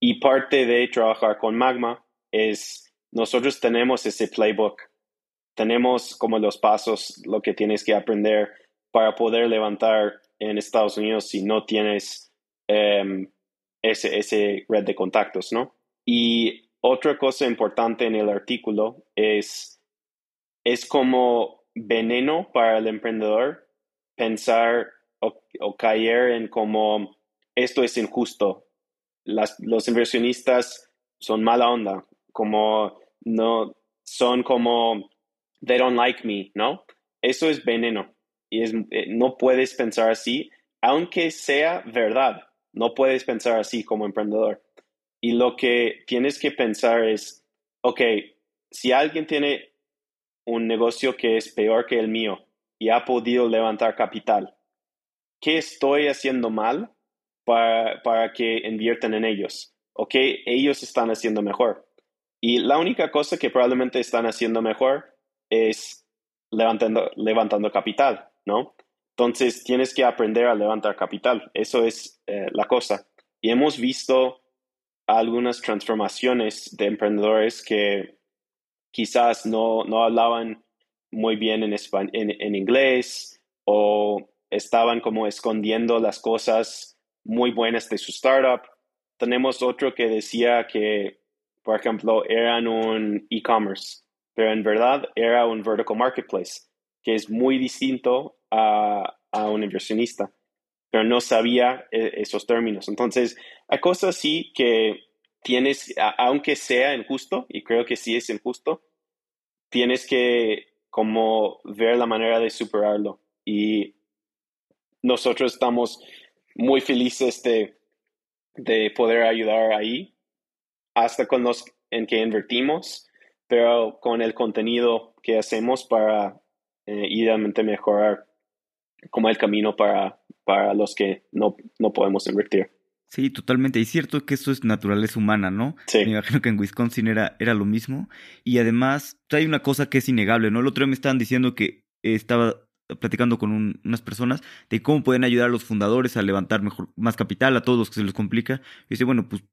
Y parte de trabajar con Magma es, nosotros tenemos ese playbook, tenemos como los pasos, lo que tienes que aprender para poder levantar en Estados Unidos si no tienes em, ese, ese red de contactos, ¿no? Y otra cosa importante en el artículo es, es como veneno para el emprendedor pensar o, caer en como esto es injusto. Las, los inversionistas son mala onda, como no son como they don't like me, ¿no? Eso es veneno y es, eh, no puedes pensar así, aunque sea verdad. No puedes pensar así como emprendedor. Y lo que tienes que pensar es, ok, si alguien tiene un negocio que es peor que el mío y ha podido levantar capital, ¿qué estoy haciendo mal para, para que inviertan en ellos? Ok, ellos están haciendo mejor. Y la única cosa que probablemente están haciendo mejor es levantando, levantando capital, ¿no? Entonces tienes que aprender a levantar capital. Eso es eh, la cosa. Y hemos visto algunas transformaciones de emprendedores que quizás no, no hablaban muy bien en, en, inglés o estaban como escondiendo las cosas muy buenas de su startup. Tenemos otro que decía que, por ejemplo, eran un e-commerce, pero en verdad era un vertical marketplace, que es muy distinto a, a un inversionista pero no sabía eh, esos términos. Entonces, hay cosas así que tienes, aunque sea injusto, y creo que sí es injusto, tienes que como ver la manera de superarlo. Y nosotros estamos muy felices de, de poder ayudar ahí, hasta con los en que invertimos, pero con el contenido que hacemos para eh, idealmente mejorar como el camino para para los que no, no podemos invertir. Sí, totalmente. Y cierto que eso es naturaleza humana, ¿no? Sí. Me imagino que en Wisconsin era, era lo mismo. Y además, hay una cosa que es innegable, ¿no? El otro día me estaban diciendo que estaba platicando con unas personas de cómo pueden ayudar a los fundadores a levantar mejor, más capital, a todos los que se les complica. Y dice, bueno, pues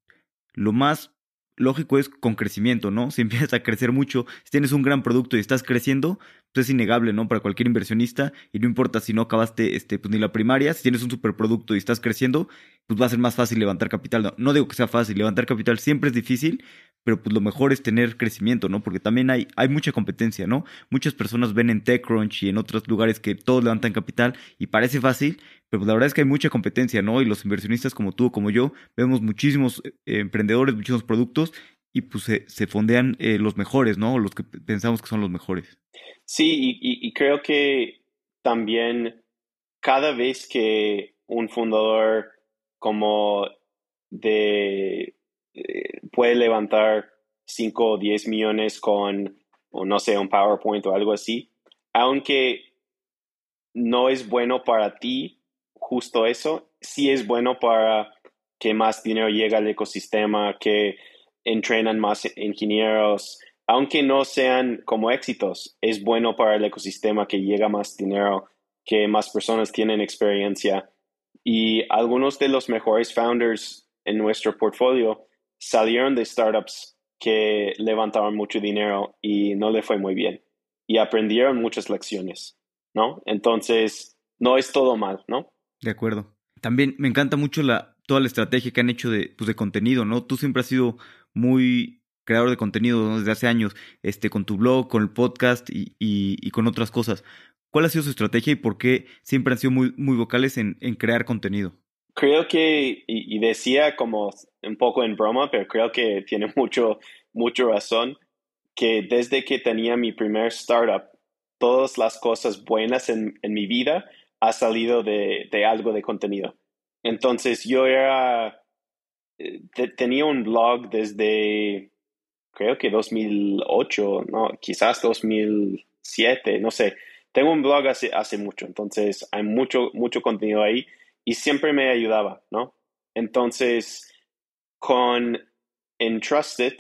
lo más lógico es con crecimiento, ¿no? Si empiezas a crecer mucho, si tienes un gran producto y estás creciendo, pues es innegable, ¿no? Para cualquier inversionista y no importa si no acabaste este, pues, ni la primaria, si tienes un superproducto y estás creciendo, pues va a ser más fácil levantar capital. No, no digo que sea fácil, levantar capital siempre es difícil, pero pues lo mejor es tener crecimiento, ¿no? Porque también hay, hay mucha competencia, ¿no? Muchas personas ven en TechCrunch y en otros lugares que todos levantan capital y parece fácil, pero la verdad es que hay mucha competencia, ¿no? Y los inversionistas como tú como yo vemos muchísimos eh, emprendedores, muchísimos productos y pues se, fondean eh, los mejores, ¿no? Los que pensamos que son los mejores. Sí, y creo que también cada vez que un fundador como de eh, puede levantar 5 o 10 millones con, o no sé, un PowerPoint o algo así, aunque no es bueno para ti justo eso, sí es bueno para que más dinero llegue al ecosistema, que entrenan más ingenieros, aunque no sean como éxitos, es bueno para el ecosistema que llega más dinero, que más personas tienen experiencia. Y algunos de los mejores founders en nuestro portfolio salieron de startups que levantaron mucho dinero y no le fue muy bien. Y aprendieron muchas lecciones, ¿no? Entonces, no es todo mal, ¿no? De acuerdo. También me encanta mucho la, toda la estrategia que han hecho de, pues, de contenido, ¿no? Tú siempre has sido muy creador de contenido desde hace años, este, con tu blog, con el podcast y, y, con otras cosas. ¿Cuál ha sido su estrategia y por qué siempre han sido muy, muy vocales en, en crear contenido? Creo que, y, decía como un poco en broma, pero creo que tiene mucho, mucho razón, que desde que tenía mi primer startup, todas las cosas buenas en, en mi vida ha salido de, de, algo de contenido. Entonces yo era, eh, tenía un blog desde, creo que 2008, no, quizás 2007, no sé. Tengo un blog hace, hace mucho, entonces hay mucho, mucho contenido ahí y siempre me ayudaba, ¿no? Entonces, con Entrusted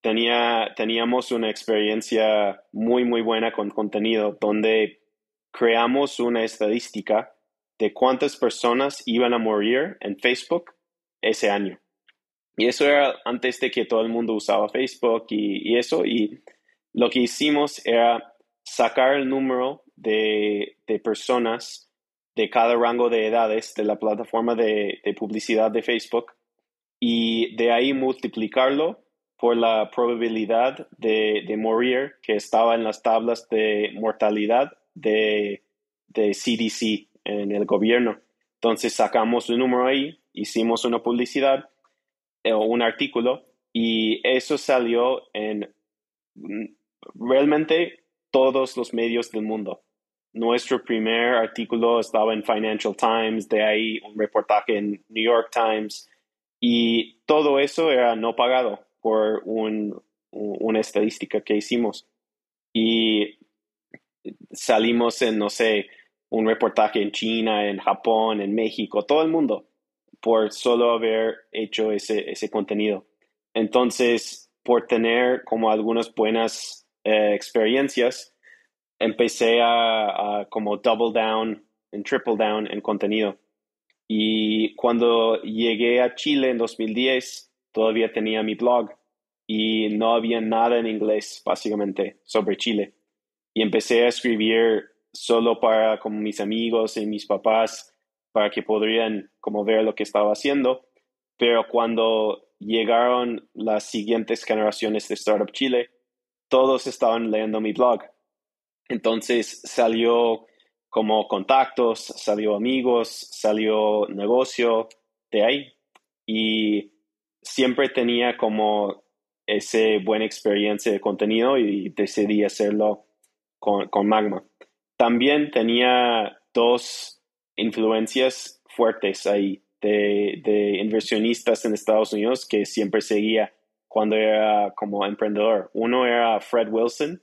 tenía, teníamos una experiencia muy, muy buena con contenido donde creamos una estadística de cuántas personas iban a morir en Facebook ese año. Y eso era antes de que todo el mundo usaba Facebook y, eso. Y lo que hicimos era sacar el número de, de personas de cada rango de edades de la plataforma de, publicidad de Facebook y de ahí multiplicarlo por la probabilidad de, morir que estaba en las tablas de mortalidad de, de CDC en el gobierno. Entonces sacamos un número ahí, hicimos una publicidad eh, o un artículo y eso salió en mm, realmente todos los medios del mundo. Nuestro primer artículo estaba en Financial Times, de ahí un reportaje en New York Times y todo eso era no pagado por un, una estadística que hicimos. Y salimos en, no sé, un reportaje en China, en Japón, en México, todo el mundo, por solo haber hecho ese, ese contenido. Entonces, por tener como algunas buenas eh, experiencias, empecé a, como double down en triple down en contenido. Y cuando llegué a Chile en 2010, todavía tenía mi blog y no había nada en inglés, básicamente, sobre Chile. Y empecé a escribir solo para como mis amigos y mis papás, para que podrían como ver lo que estaba haciendo. Pero cuando llegaron las siguientes generaciones de Startup Chile, todos estaban leyendo mi blog entonces salió como contactos, salió amigos, salió negocio de ahí. Y siempre tenía como esa buena experiencia de contenido y decidí hacerlo con, Magma. También tenía dos influencias fuertes ahí de, inversionistas en Estados Unidos que siempre seguía cuando era como emprendedor. Uno era Fred Wilson,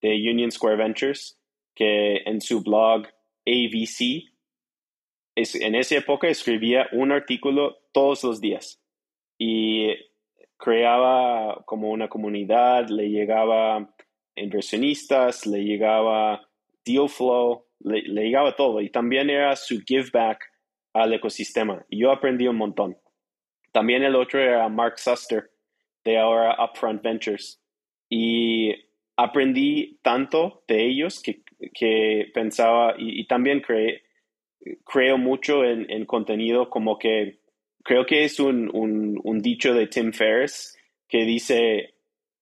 de Union Square Ventures, que en su blog AVC, es, en esa época escribía un artículo todos los días y creaba como una comunidad, le llegaba inversionistas, le llegaba deal flow, le, llegaba todo y también era su give back al ecosistema. Y yo aprendí un montón. También el otro era Mark Suster de ahora Upfront Ventures. Y aprendí tanto de ellos que, que pensaba y, también creo mucho en, en, contenido como que creo que es un, un, un, dicho de Tim Ferriss que dice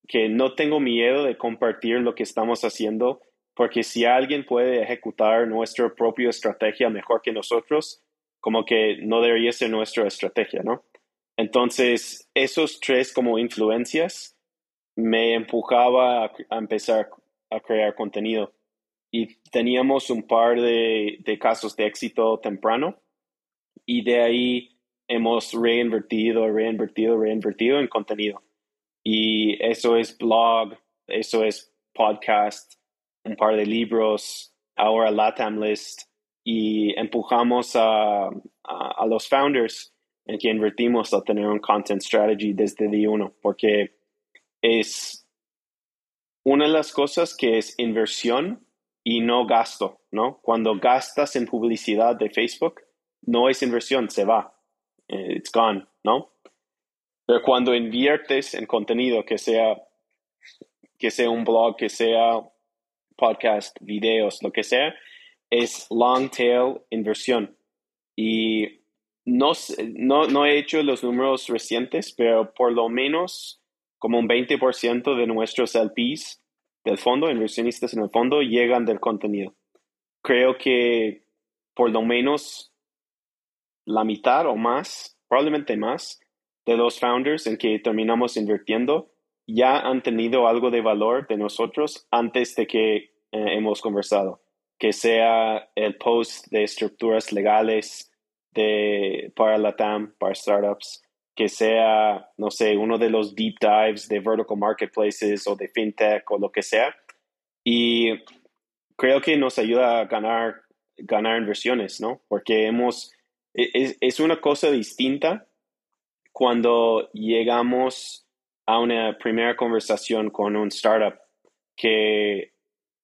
que no tengo miedo de compartir lo que estamos haciendo, porque si alguien puede ejecutar nuestra propia estrategia mejor que nosotros, como que no debería ser nuestra estrategia, ¿no? Entonces, esos tres como influencias me empujaba a, empezar a crear contenido. Y teníamos un par de, de casos de éxito temprano y de ahí hemos reinvertido, reinvertido, reinvertido en contenido. Y eso es blog, eso es podcast, un par de libros, ahora Latam List, y empujamos a, a, los founders en que invertimos a tener un content strategy desde día uno, porque es una de las cosas que es inversión y no gasto, ¿no? Cuando gastas en publicidad de Facebook, no es inversión, se va. Eh, it's gone, ¿no? Pero cuando inviertes en contenido, que sea, que sea un blog, que sea podcast, videos, lo que sea, es long tail inversión. Y no, no, no he hecho los números recientes, pero por lo menos como un 20% de nuestros LPs del fondo, inversionistas en el fondo, llegan del contenido. Creo que por lo menos la mitad o más, probablemente más, de los founders en que terminamos invirtiendo ya han tenido algo de valor de nosotros antes de que eh, hemos conversado, que sea el post de estructuras legales de, para la TAM, para startups, que sea, no sé, uno de los deep dives de vertical marketplaces o de fintech o lo que sea. Y creo que nos ayuda a ganar, ganar inversiones, ¿no? Porque hemos, e, es, es una cosa distinta cuando llegamos a una primera conversación con un startup que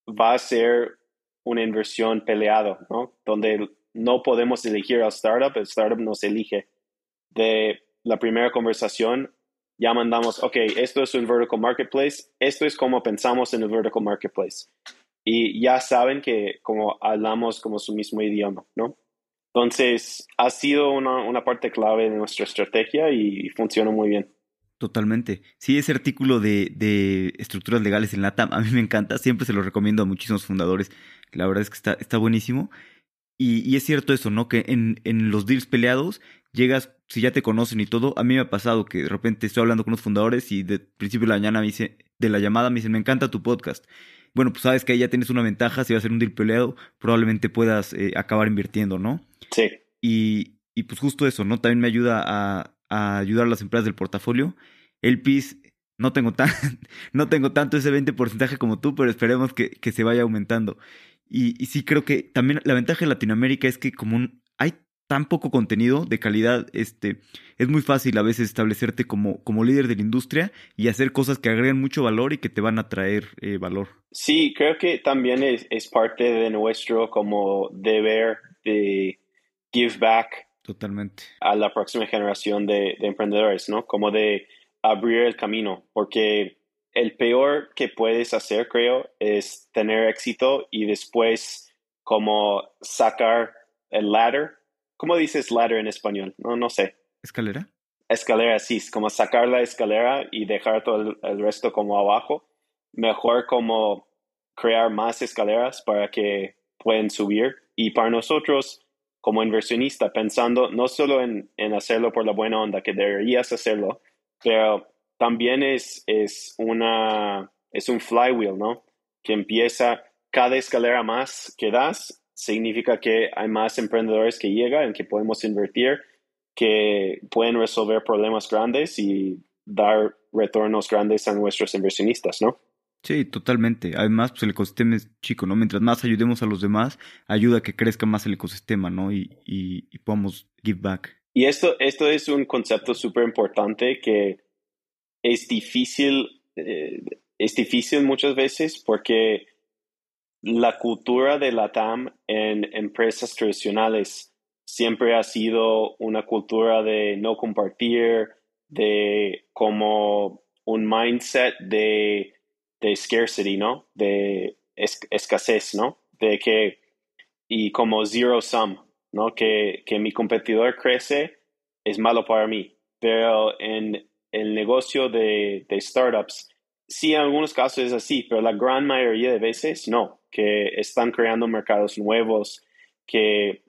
va a ser una inversión peleado, ¿no? Donde no podemos elegir al startup, el startup nos elige. De la primera conversación ya mandamos, ok, esto es un vertical marketplace, esto es como pensamos en el vertical marketplace. Y ya saben que como hablamos como su mismo idioma, ¿no? Entonces, ha sido una, parte clave de nuestra estrategia y funciona muy bien. Totalmente. Sí, ese artículo de, estructuras legales en LATAM a mí me encanta. Siempre se lo recomiendo a muchísimos fundadores. La verdad es que está, está buenísimo. Y, es cierto eso, ¿no? Que en, en, los deals peleados llegas, si ya te conocen y todo. A mí me ha pasado que de repente estoy hablando con los fundadores y de principio de la mañana me dice, de la llamada me dicen, me encanta tu podcast bueno, pues sabes que ahí ya tienes una ventaja, si va a ser un deal peleado, probablemente puedas eh, acabar invirtiendo, ¿no? Sí. Y, y, pues justo eso, ¿no? También me ayuda a, a ayudar a las empresas del portafolio. El PIS, no tengo, tan, no tengo tanto ese 20% como tú, pero esperemos que, que se vaya aumentando. Y, y, sí creo que también la ventaja de Latinoamérica es que como un, hay tan poco contenido de calidad, este, es muy fácil a veces establecerte como, como líder de la industria y hacer cosas que agregan mucho valor y que te van a traer eh, valor. Sí, creo que también es, es, parte de nuestro como deber de give back. Totalmente. A la próxima generación de, de emprendedores, ¿no? Como de abrir el camino, porque el peor que puedes hacer, creo, es tener éxito y después como sacar el ladder ¿Cómo dices ladder en español? No, no sé. ¿Escalera? Escalera, sí, es como sacar la escalera y dejar todo el, resto como abajo. Mejor como crear más escaleras para que puedan subir. Y para nosotros, como inversionista, pensando no solo en, en hacerlo por la buena onda, que deberías hacerlo, pero también es, es, una, es un flywheel, ¿no? Que empieza cada escalera más que das significa que hay más emprendedores que llegan, en que podemos invertir, que pueden resolver problemas grandes y dar retornos grandes a nuestros inversionistas, ¿no? Sí, totalmente. Además, pues el ecosistema es chico, ¿no? Mientras más ayudemos a los demás, ayuda a que crezca más el ecosistema, ¿no? Y, y, podamos give back. Y esto, esto es un concepto súper importante que es difícil, eh, es difícil muchas veces porque la cultura de la TAM en empresas tradicionales siempre ha sido una cultura de no compartir, de como un mindset de, de scarcity, ¿no? De escasez, ¿no? De que, y como zero sum, ¿no? Que, que mi competidor crece es malo para mí, pero en el negocio de, de startups, sí, en algunos casos es así, pero la gran mayoría de veces no, que están creando mercados nuevos, que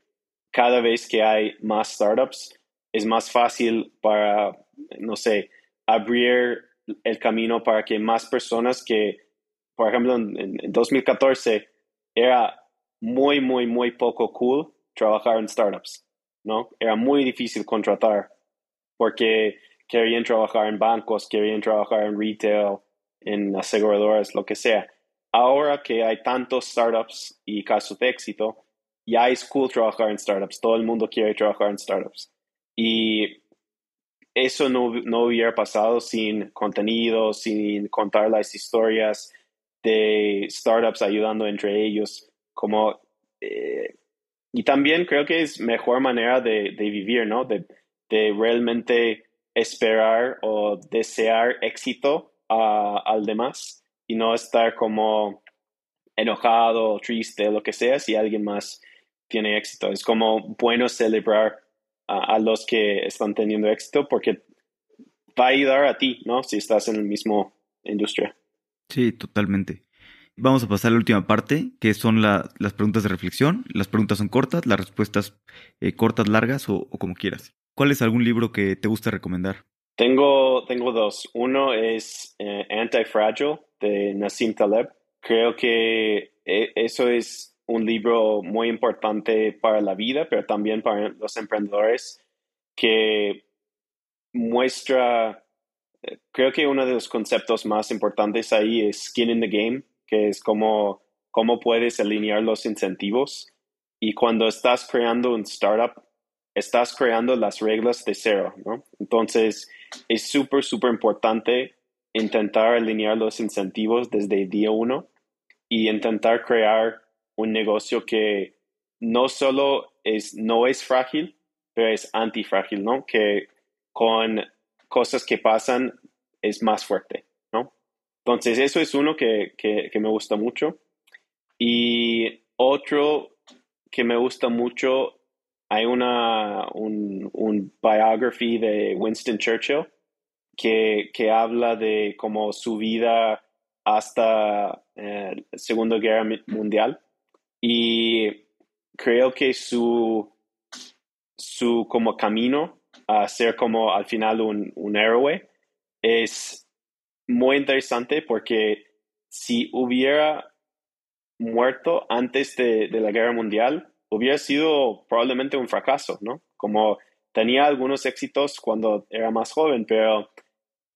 cada vez que hay más startups es más fácil para, no sé, abrir el camino para que más personas que, por ejemplo, en, 2014 era muy, muy, muy poco cool trabajar en startups, ¿no? Era muy difícil contratar porque querían trabajar en bancos, querían trabajar en retail, en aseguradoras, lo que sea. Ahora que hay tantos startups y casos de éxito, ya es cool trabajar en startups. Todo el mundo quiere trabajar en startups. Y eso no, no hubiera pasado sin contenido, sin contar las historias de startups ayudando entre ellos. Como, eh, y también creo que es mejor manera de, de vivir, ¿no? De, de, realmente esperar o desear éxito al demás y no estar como enojado, triste, lo que sea, si alguien más tiene éxito. Es como bueno celebrar a, los que están teniendo éxito porque va a ayudar a ti, ¿no? Si estás en la misma industria. Sí, totalmente. Vamos a pasar a la última parte, que son las preguntas de reflexión. Las preguntas son cortas, las respuestas eh, cortas, largas o, como quieras. ¿Cuál es algún libro que te gusta recomendar? Tengo, tengo dos. Uno es eh, Anti-Fragile de Nassim Taleb. Creo que eh, eso es un libro muy importante para la vida, pero también para los emprendedores, que muestra, eh, creo que uno de los conceptos más importantes ahí es skin in the game, que es como cómo puedes alinear los incentivos. Y cuando estás creando un startup, estás creando las reglas de cero, ¿no? Entonces, es súper, súper importante intentar alinear los incentivos desde el día uno y intentar crear un negocio que no solo es, no es frágil, pero es antifrágil, ¿no? Que con cosas que pasan es más fuerte, ¿no? Entonces, eso es uno que, me gusta mucho. Y otro que me gusta mucho, hay una, un, un biography de Winston Churchill que, que habla de como su vida hasta eh, la Segunda Guerra Mundial y creo que su, su como camino a ser como al final un, un héroe es muy interesante porque si hubiera muerto antes de, de, la guerra mundial, hubiera sido probablemente un fracaso, ¿no? Como tenía algunos éxitos cuando era más joven, pero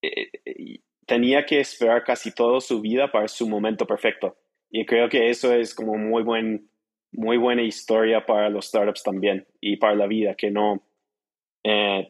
eh, tenía que esperar casi toda su vida para su momento perfecto. Y creo que eso es como muy buen, muy buena historia para los startups también y para la vida, que no eh,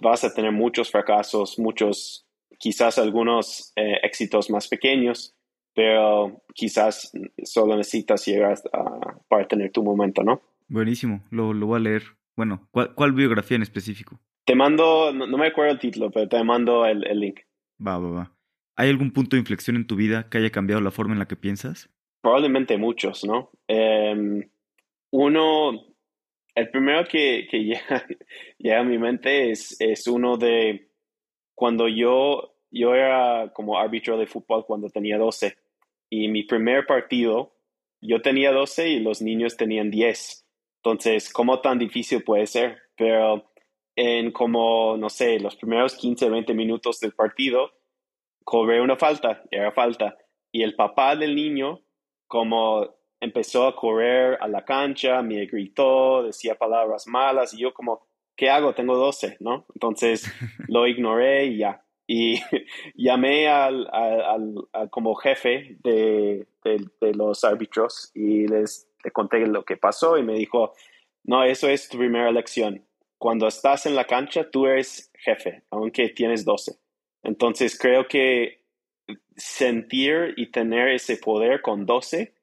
vas a tener muchos fracasos, muchos, quizás algunos eh, éxitos más pequeños, pero quizás solo necesitas llegar a, para tener tu momento, ¿no? Buenísimo, lo, lo voy a leer. Bueno, ¿cuál, biografía en específico? Te mando, no, me acuerdo el título, pero te mando el, el link. Va, va, va. ¿Hay algún punto de inflexión en tu vida que haya cambiado la forma en la que piensas? Probablemente muchos, ¿no? Em, uno, el primero que, que llega, a mi mente es, es uno de cuando yo, yo era como árbitro de fútbol cuando tenía 12 y mi primer partido, yo tenía 12 y los niños tenían 10. Entonces, ¿cómo tan difícil puede ser? Pero en como, no sé, los primeros 15, 20 minutos del partido, cobré una falta, era falta. Y el papá del niño como empezó a correr a la cancha, me gritó, decía palabras malas y yo como, ¿qué hago? Tengo 12, ¿no? Entonces lo ignoré y ya. Y llamé al, como jefe de, los árbitros y les le conté lo que pasó y me dijo, no, eso es tu primera lección. Cuando estás en la cancha, tú eres jefe, aunque tienes 12. Entonces creo que sentir y tener ese poder con 12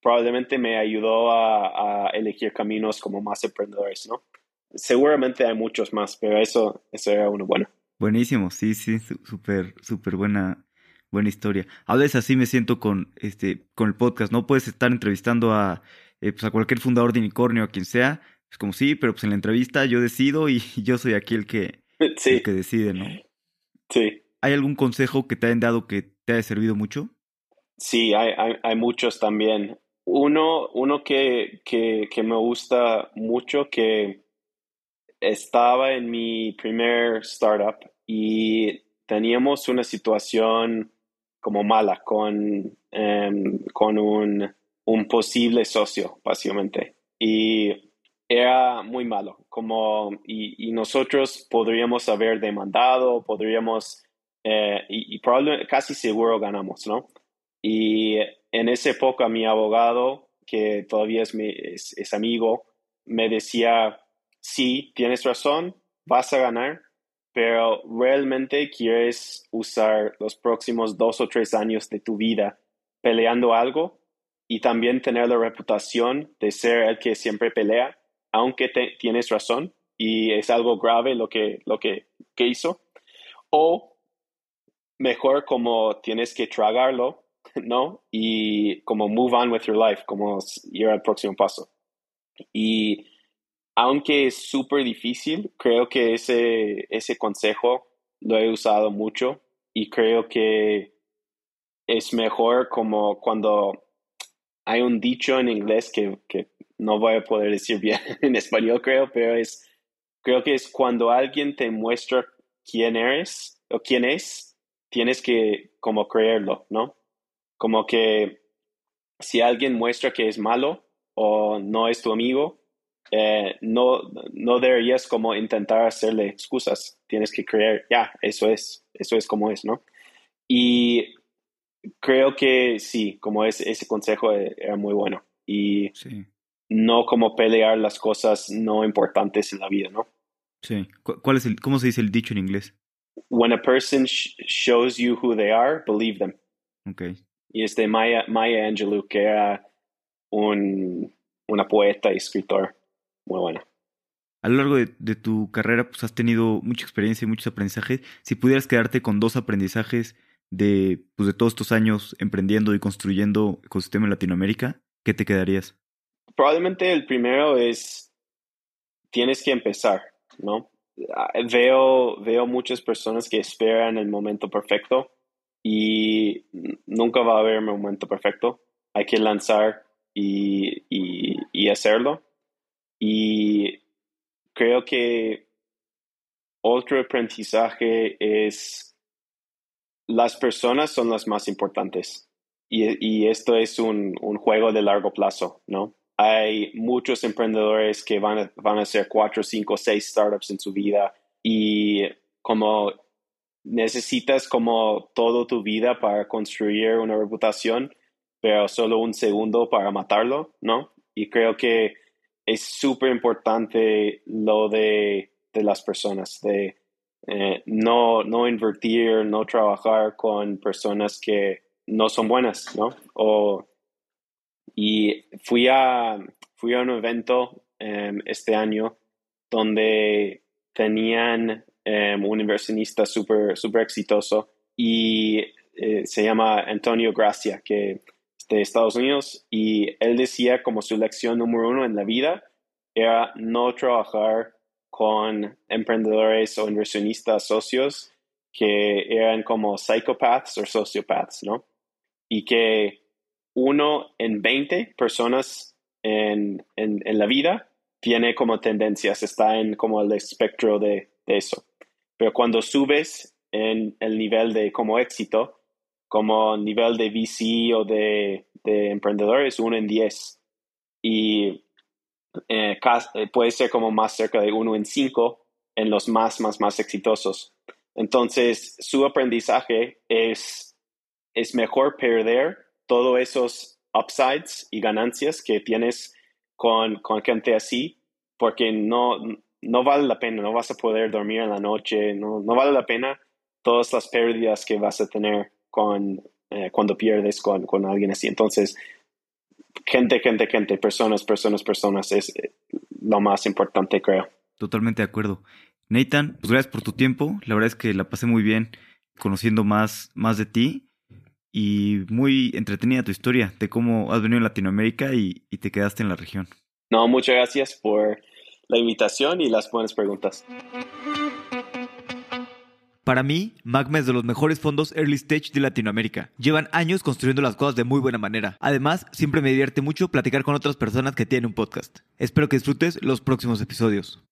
probablemente me ayudó a, elegir caminos como más emprendedores, ¿no? Seguramente hay muchos más, pero eso, eso era uno bueno. Buenísimo, sí, sí, súper, súper buena, buena historia. A veces así me siento con, este, con el podcast, ¿no? Puedes estar entrevistando a, eh, pues a cualquier fundador de unicornio, a quien sea, es como sí, pero pues en la entrevista yo decido y yo soy aquí el que, el que decide, ¿no? Sí, ¿hay algún consejo que te hayan dado que te haya servido mucho? Sí, hay, hay, muchos también. Uno, uno que, que, que me gusta mucho, que estaba en mi primer startup y teníamos una situación como mala con, em, con un, un, posible socio, básicamente. Y era muy malo, como, y, y nosotros podríamos haber demandado, podríamos, eh, y, probablemente casi seguro ganamos, ¿no? Y en esa época mi abogado, que todavía es, mi, es amigo, me decía, sí, tienes razón, vas a ganar, pero realmente quieres usar los próximos dos o tres años de tu vida peleando algo y también tener la reputación de ser el que siempre pelea, aunque tienes razón y es algo grave lo que, lo que, que hizo, o mejor como tienes que tragarlo, ¿no? Y como move on with your life, como ir al próximo paso. Y aunque es súper difícil, creo que ese, ese consejo lo he usado mucho y creo que es mejor como cuando hay un dicho en inglés que, que no voy a poder decir bien en español, creo, pero es, creo que es cuando alguien te muestra quién eres o quién es, tienes que como creerlo, ¿no? Como que si alguien muestra que es malo o no es tu amigo, eh, no, no deberías como intentar hacerle excusas. Tienes que creer, ya, eso es, eso es como es, ¿no? Y creo que sí, como es, ese consejo e, era muy bueno. Y no como pelear las cosas no importantes en la vida, ¿no? Sí. ¿Cuál es el, ¿Cómo se dice el dicho en inglés? When a person shows you who they are, believe them. Okay. Y es de Maya, Maya Angelou, que era un, una poeta y escritor muy buena. A lo largo de, tu carrera, pues has tenido mucha experiencia y muchos aprendizajes. Si pudieras quedarte con dos aprendizajes de, pues, de todos estos años emprendiendo y construyendo ecosistema en Latinoamérica, ¿qué te quedarías? Probablemente el primero es, tienes que empezar, ¿no? Ah, veo, veo muchas personas que esperan el momento perfecto y nunca va a haber un momento perfecto. Hay que lanzar y, y hacerlo. Y creo que otro aprendizaje es las personas son las más importantes. Y, esto es un, juego de largo plazo, ¿no? Hay muchos emprendedores que van a, van a hacer cuatro, cinco, seis startups en su vida y como necesitas como toda tu vida para construir una reputación, pero solo un segundo para matarlo, ¿no? Y creo que es súper importante lo de, las personas, de eh, no, no invertir, no trabajar con personas que no son buenas, ¿no? O, y fui a, fui a un evento em, este año donde tenían em, un inversionista súper super exitoso y eh, se llama Antonio Gracia, que de Estados Unidos y él decía como su lección número uno en la vida era no trabajar con emprendedores o inversionistas socios que eran como psychopaths o sociopaths, ¿no? Y que uno en 20 personas en, en, la vida tiene como tendencias, está en como el espectro de, de eso. Pero cuando subes en el nivel de como éxito, como nivel de VC o de, de emprendedores, uno en 10. Y eh, eh, puede ser como más cerca de uno en 5 en los más, más, más exitosos. Entonces, su aprendizaje es, es mejor perder todos esos upsides y ganancias que tienes con, con gente así, porque no, no vale la pena, no vas a poder dormir en la noche, no, no vale la pena todas las pérdidas que vas a tener con, eh, cuando pierdes con, con, alguien así. Entonces, gente, gente, gente, personas, personas, personas es eh, lo más importante, creo. Totalmente de acuerdo. Nathan, pues gracias por tu tiempo. La verdad es que la pasé muy bien conociendo más, más de ti y muy entretenida tu historia de cómo has venido a Latinoamérica y, y te quedaste en la región. No, muchas gracias por la invitación y las buenas preguntas. Para mí, Magma es de los mejores fondos early stage de Latinoamérica. Llevan años construyendo las cosas de muy buena manera. Además, siempre me divierte mucho platicar con otras personas que tienen un podcast. Espero que disfrutes los próximos episodios.